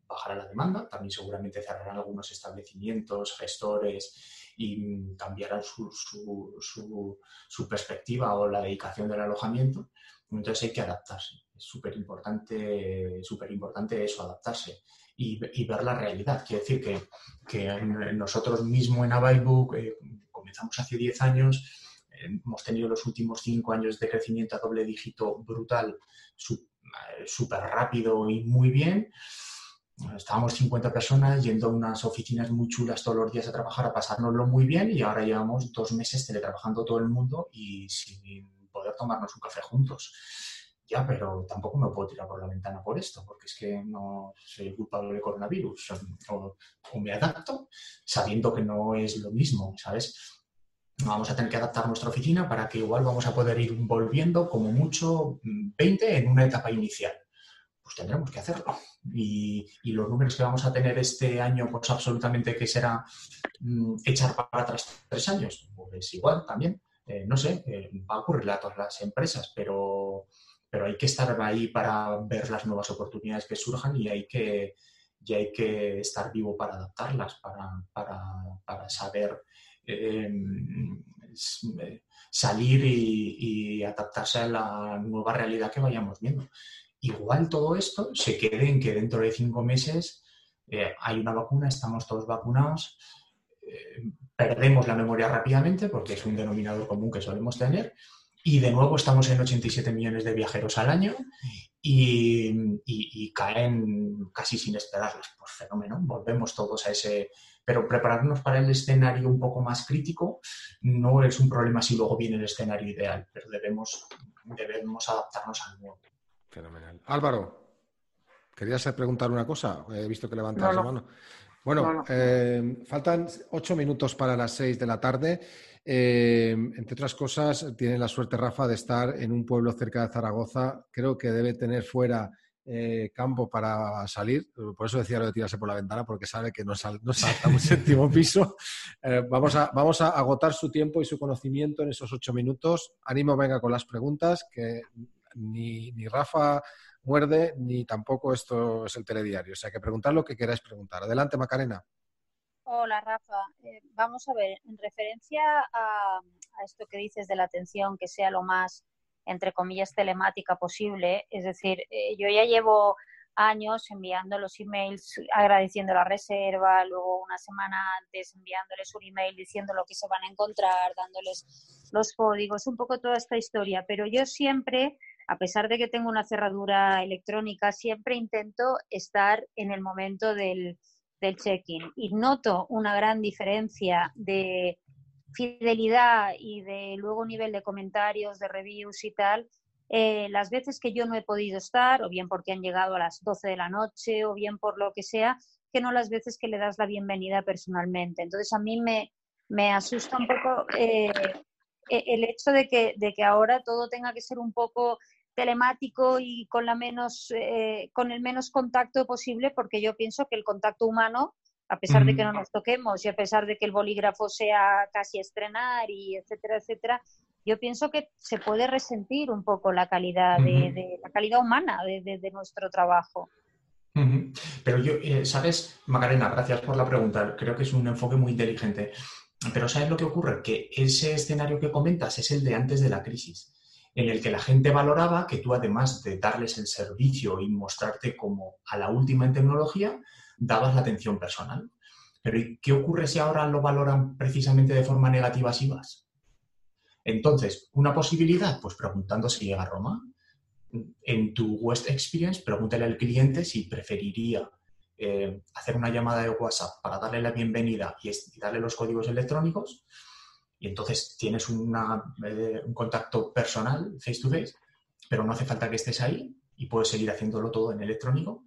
bajará la demanda, también seguramente cerrarán algunos establecimientos, gestores y cambiarán su, su, perspectiva o la dedicación del alojamiento. Entonces hay que adaptarse. Es súper importante, súper importante eso, adaptarse y, ver la realidad. Quiere decir que, que nosotros mismos en Availbook eh, comenzamos hace 10 años, hemos tenido los últimos 5 años de crecimiento a doble dígito brutal, súper rápido y muy bien estábamos 50 personas yendo a unas oficinas muy chulas todos los días a trabajar, a pasárnoslo muy bien y ahora llevamos dos meses teletrabajando todo el mundo y sin poder tomarnos un café juntos. Ya, pero tampoco me puedo tirar por la ventana por esto, porque es que no soy culpable del coronavirus. O, me adapto sabiendo que no es lo mismo, ¿sabes? Vamos a tener que adaptar nuestra oficina para que igual vamos a poder ir volviendo como mucho 20 en una etapa inicial pues tendremos que hacerlo. Y, los números que vamos a tener este año, pues absolutamente que será mm, echar para atrás tres años, pues igual también, eh, no sé, eh, va a ocurrir a todas las empresas, pero, pero hay que estar ahí para ver las nuevas oportunidades que surjan y hay que, y hay que estar vivo para adaptarlas, para, para, saber em, salir y, y adaptarse a la nueva realidad que vayamos viendo igual todo esto se quede en que dentro de cinco meses eh, hay una vacuna, estamos todos vacunados, eh, perdemos la memoria rápidamente porque es un denominador común que solemos tener y de nuevo estamos en 87 millones de viajeros al año y, caen casi sin esperarlas. Por fenómeno, volvemos todos a ese... Pero prepararnos para el escenario un poco más crítico no es un problema si luego viene el escenario ideal, pero debemos, debemos adaptarnos al nuevo.
Fenomenal. Álvaro, ¿querías preguntar una cosa? He visto que levantas la mano. Bueno, eh, faltan ocho minutos para las seis de la tarde. Eh, entre otras cosas, tiene la suerte Rafa de estar en un pueblo cerca de Zaragoza. Creo que debe tener fuera eh, campo para salir. Por eso decía lo de tirarse por la ventana, porque sabe que no, no salta un séptimo piso. vamos, a, vamos a agotar su tiempo y su conocimiento en esos ocho minutos. Ánimo, venga con las preguntas, que ni, ni Rafa muerde, ni tampoco esto es el telediario. O sea, que preguntar lo que queráis preguntar. Adelante, Macarena.
Hola, Rafa. Eh, vamos a ver, en referencia a, esto que dices de la atención, que sea lo más, entre comillas, telemática posible, es decir, eh, yo ya llevo años enviando los emails agradeciendo la reserva, luego una semana antes enviándoles un email diciendo lo que se van a encontrar, dándoles los códigos, un poco toda esta historia. Pero yo siempre a pesar de que tengo una cerradura electrónica, siempre intento estar en el momento del, check-in y noto una gran diferencia de fidelidad y de luego nivel de comentarios, de reviews y tal, eh, las veces que yo no he podido estar, o bien porque han llegado a las 12 de la noche, o bien por lo que sea, que no las veces que le das la bienvenida personalmente. Entonces a mí me, me asusta un poco eh, e, el hecho de que, de que ahora todo tenga que ser un poco telemático y con, la menos, eh, con el menos contacto posible, porque yo pienso que el contacto humano, a pesar de que no nos toquemos y a pesar de que el bolígrafo sea casi estrenar y etcétera, etcétera, yo pienso que se puede resentir un poco la calidad, de, la calidad humana de, nuestro trabajo.
Pero yo, eh, ¿sabes, Macarena? Gracias por la pregunta. Creo que es un enfoque muy inteligente. Pero ¿sabes lo que ocurre? Que ese escenario que comentas es el de antes de la crisis en el que la gente valoraba que tú, además de darles el servicio y mostrarte como a la última en tecnología, dabas la atención personal. Pero ¿y qué ocurre si ahora lo valoran precisamente de forma negativa si vas? Entonces, una posibilidad, pues preguntando si llega a Roma. En tu West Experience, pregúntale al cliente si preferiría eh, hacer una llamada de WhatsApp para darle la bienvenida y darle los códigos electrónicos y entonces tienes eh, un contacto personal, face to face, pero no hace falta que estés ahí y puedes seguir haciéndolo todo en electrónico.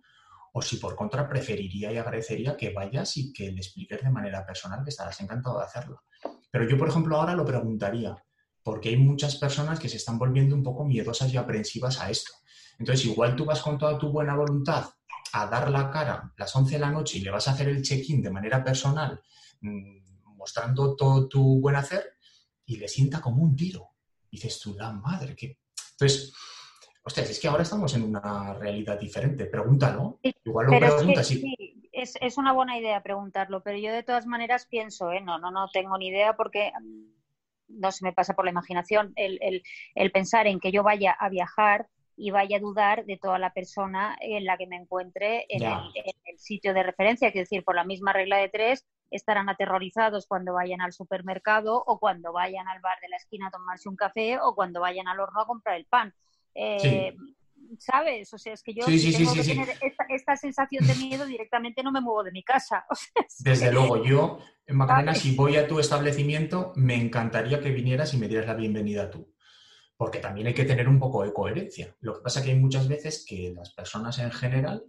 O si por contra preferiría y agradecería que vayas y que le expliques de manera personal, que estarás encantado de hacerlo. Pero yo, por ejemplo, ahora lo preguntaría, porque hay muchas personas que se están volviendo un poco miedosas y aprensivas a esto. Entonces, igual tú vas con toda tu buena voluntad a dar la cara las 11 de la noche y le vas a hacer el check-in de manera personal, mm, mostrando todo tu buen hacer y le sienta como un tiro. dices tú, la madre, que... Entonces, hostia, es que ahora estamos en una realidad diferente. Pregúntalo. Igual lo preguntas
sí. Es, es, una buena idea preguntarlo, pero yo de todas maneras pienso, ¿eh? no, no, no tengo ni idea porque mm, no se me pasa por la imaginación el, el, el pensar en que yo vaya a viajar y vaya a dudar de toda la persona en la que me encuentre en el, en el, sitio de referencia. Es decir, por la misma regla de tres, estarán aterrorizados cuando vayan al supermercado o cuando vayan al bar de la esquina a tomarse un café o cuando vayan al horno a comprar el pan. Eh, ¿sabes? O sea, es que yo
Sí, sí,
tengo que tener esta, esta sensación de miedo directamente no me muevo de mi casa. O sea, es
Desde
que-
luego, yo, Macarena,
Vale.
si voy a tu establecimiento, me encantaría que vinieras y me dieras la bienvenida tú. Porque también hay que tener un poco de coherencia. Lo que pasa que hay muchas veces que las personas en general,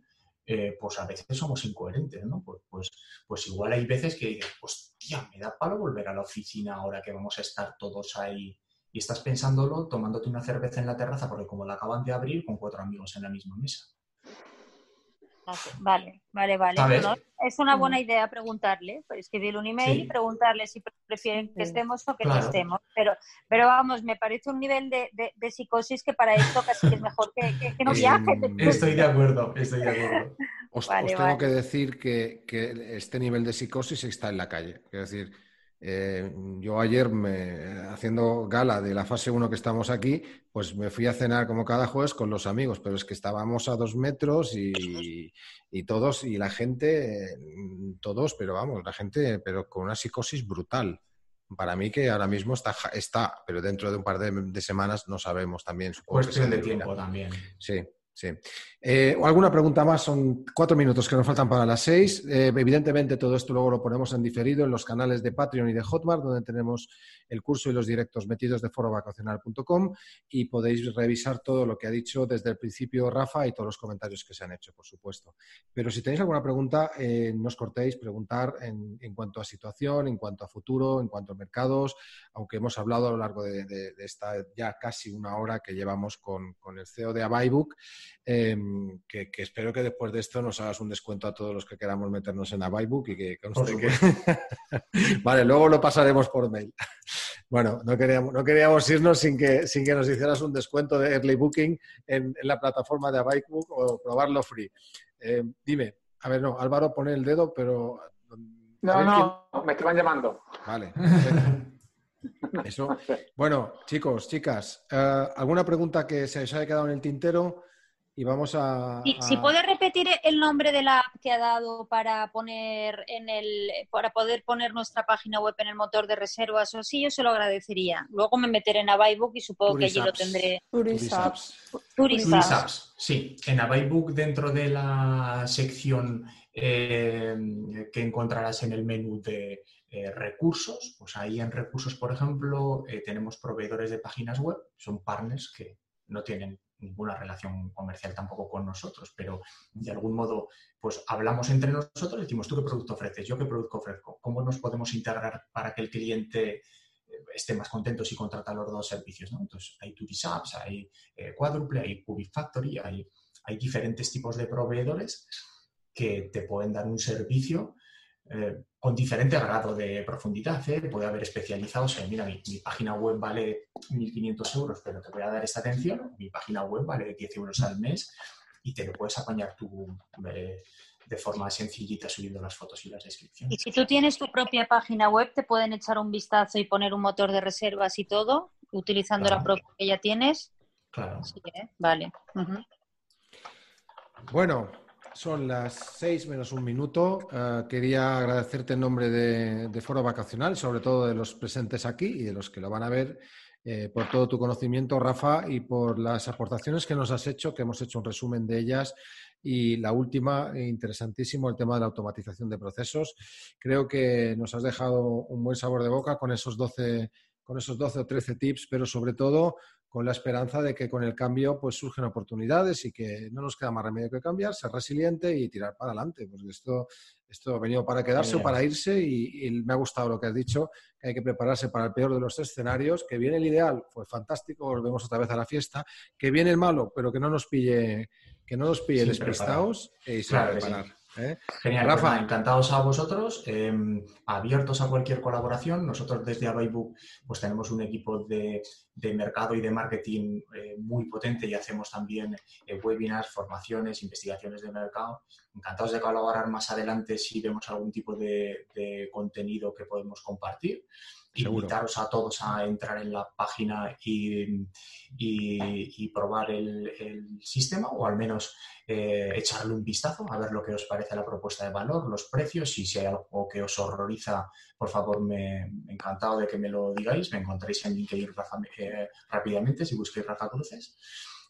eh, pues a veces somos incoherentes, ¿no? Pues, pues, pues igual hay veces que dices, hostia, me da palo volver a la oficina ahora que vamos a estar todos ahí. Y estás pensándolo tomándote una cerveza en la terraza, porque como la acaban de abrir, con cuatro amigos en la misma mesa.
Vale, vale, vale. Bueno, es una buena idea preguntarle, pues, escribirle un email
Sí.
y preguntarle si prefieren que estemos o que
Claro.
no estemos. Pero, pero vamos, me parece un nivel de, de- de psicosis que para esto casi que es mejor que, que- que no
Eh,
viajen.
Estoy de acuerdo, estoy de acuerdo.
Os,
Vale,
os tengo
vale.
que decir que, que este nivel de psicosis está en la calle. Es decir, eh, yo ayer, me, haciendo gala de la fase 1 que estamos aquí, pues me fui a cenar como cada jueves con los amigos, pero es que estábamos a dos metros y, y todos, y la gente, eh, todos, pero vamos, la gente, pero con una psicosis brutal. Para mí que ahora mismo está, está pero dentro de un par de, de semanas no sabemos también.
Cuestión de tiempo también.
Sí, sí. Eh, ¿Alguna pregunta más? Son cuatro minutos que nos faltan para las seis. Eh, evidentemente, todo esto luego lo ponemos en diferido en los canales de Patreon y de Hotmart, donde tenemos el curso y los directos metidos de forovacacional.com y podéis revisar todo lo que ha dicho desde el principio Rafa y todos los comentarios que se han hecho, por supuesto. Pero si tenéis alguna pregunta, eh, no os cortéis, preguntar en, en cuanto a situación, en cuanto a futuro, en cuanto a mercados, aunque hemos hablado a lo largo de, esta ya casi una hora que llevamos con, con el CEO de Avaibook, eh, que, que espero que después de esto nos hagas un descuento a todos los que queramos meternos en Avaibook y que conste que... vale, luego lo pasaremos por mail. Bueno, no queríamos, no queríamos irnos sin que, sin que nos hicieras un descuento de early booking en, en la plataforma de Avaibook o probarlo free. Eh, dime, a ver, no, Álvaro pone el dedo, pero...
No, no, me estaban llamando.
Vale. Eso. Bueno, chicos, chicas, eh, ¿alguna pregunta que se os haya quedado en el tintero? Y vamos a.
Si,
a-
si puedes repetir el nombre de la app que ha dado para poner en el para poder poner nuestra página web en el motor de reservas o sí, yo se lo agradecería. Luego me meteré en Avaibook y supongo que allí lo tendré.
Turisaps.
Turisaps.
Turisaps, sí. En Avaibook, dentro de la sección eh, que encontrarás en el menú de eh, recursos, pues ahí en recursos, por ejemplo, eh, tenemos proveedores de páginas web, son partners que no tienen ninguna relación comercial tampoco con nosotros, pero de algún modo pues hablamos entre nosotros decimos, ¿tú qué producto ofreces? ¿Yo qué producto ofrezco? ¿Cómo nos podemos integrar para que el cliente eh, esté más contento si contrata los dos servicios? Entonces hay Turisaps, hay eh, Quadruple, hay Cubic Factory, hay, hay diferentes tipos de proveedores que te pueden dar un servicio eh, con diferente grado de profundidad. ¿eh? Puede haber especializados en, mira, mi, mi página web vale 1.500 euros, pero te voy a dar esta atención. Mi página web vale 10 euros al mes y te lo puedes apañar tú eh, de forma sencillita subiendo las fotos y las descripciones.
Y si tú tienes tu propia página web, te pueden echar un vistazo y poner un motor de reservas y todo, utilizando la propia que ya tienes.
Claro.
Sí, ¿eh? Vale.
Bueno, son las seis menos un minuto. Eh, quería agradecerte en nombre de, de Foro Vacacional, sobre todo de los presentes aquí y de los que lo van a ver, eh, por todo tu conocimiento, Rafa, y por las aportaciones que nos has hecho, que hemos hecho un resumen de ellas. Y la última, interesantísimo, el tema de la automatización de procesos. Creo que nos has dejado un buen sabor de boca con esos 12, con esos 12 o 13 tips, pero sobre todo con la esperanza de que con el cambio pues surgen oportunidades y que no nos queda más remedio que cambiar, ser resiliente y tirar para adelante, porque esto, esto ha venido para quedarse o para irse y, y me ha gustado lo que has dicho, que hay que prepararse para el peor de los escenarios, que viene el ideal, pues fantástico, volvemos otra vez a la fiesta, que viene el malo, pero que no nos pille, que no nos pille
Sin
despistados y sin
Claro sí.
¿Eh?
Genial, pues
Rafa.
encantados a vosotros, eh, abiertos a cualquier colaboración. Nosotros desde Avaibook pues tenemos un equipo de, de mercado y de marketing eh, muy potente y hacemos también eh, webinars, formaciones, investigaciones de mercado. Encantados de colaborar más adelante si vemos algún tipo de, de contenido que podemos compartir.
Seguro.
Invitaros a todos a entrar en la página y, y- y probar el, el sistema o al menos eh, echarle un vistazo a ver lo que os parece la propuesta de valor, los precios y si hay algo que os horroriza, por favor, me encantado de que me lo digáis. Me encontráis en LinkedIn eh, rápidamente si busquéis Rafa Cruces.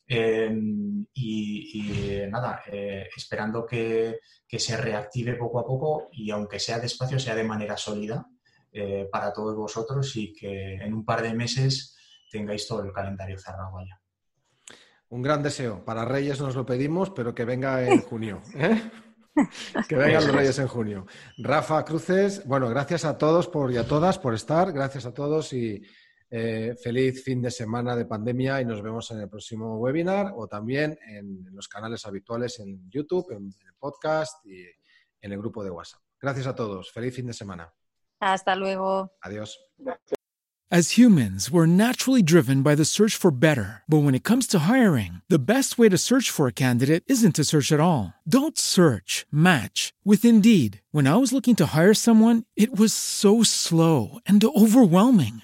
Em, y, y, nada, eh, esperando que, que, se reactive poco a poco y aunque sea despacio, sea de manera sólida eh, para todos vosotros y que en un par de meses tengáis todo el calendario cerrado ya.
Un gran deseo. Para Reyes nos lo pedimos, pero que venga en junio. ¿eh? Que vengan los Reyes en junio. Rafa Cruces, bueno, gracias a todos por, y a todas por estar. Gracias a todos y eh, feliz fin de semana de pandemia y nos vemos en el próximo webinar o también en, los canales habituales en YouTube, en el podcast y en el grupo de WhatsApp. Gracias a todos. Feliz fin de semana.
Hasta luego.
Adiós.
As humans, we're naturally driven by the search for better. But when it comes to hiring, the best way to search for a candidate isn't to search at all. Don't search, match with Indeed. When I was looking to hire someone, it was so slow and overwhelming.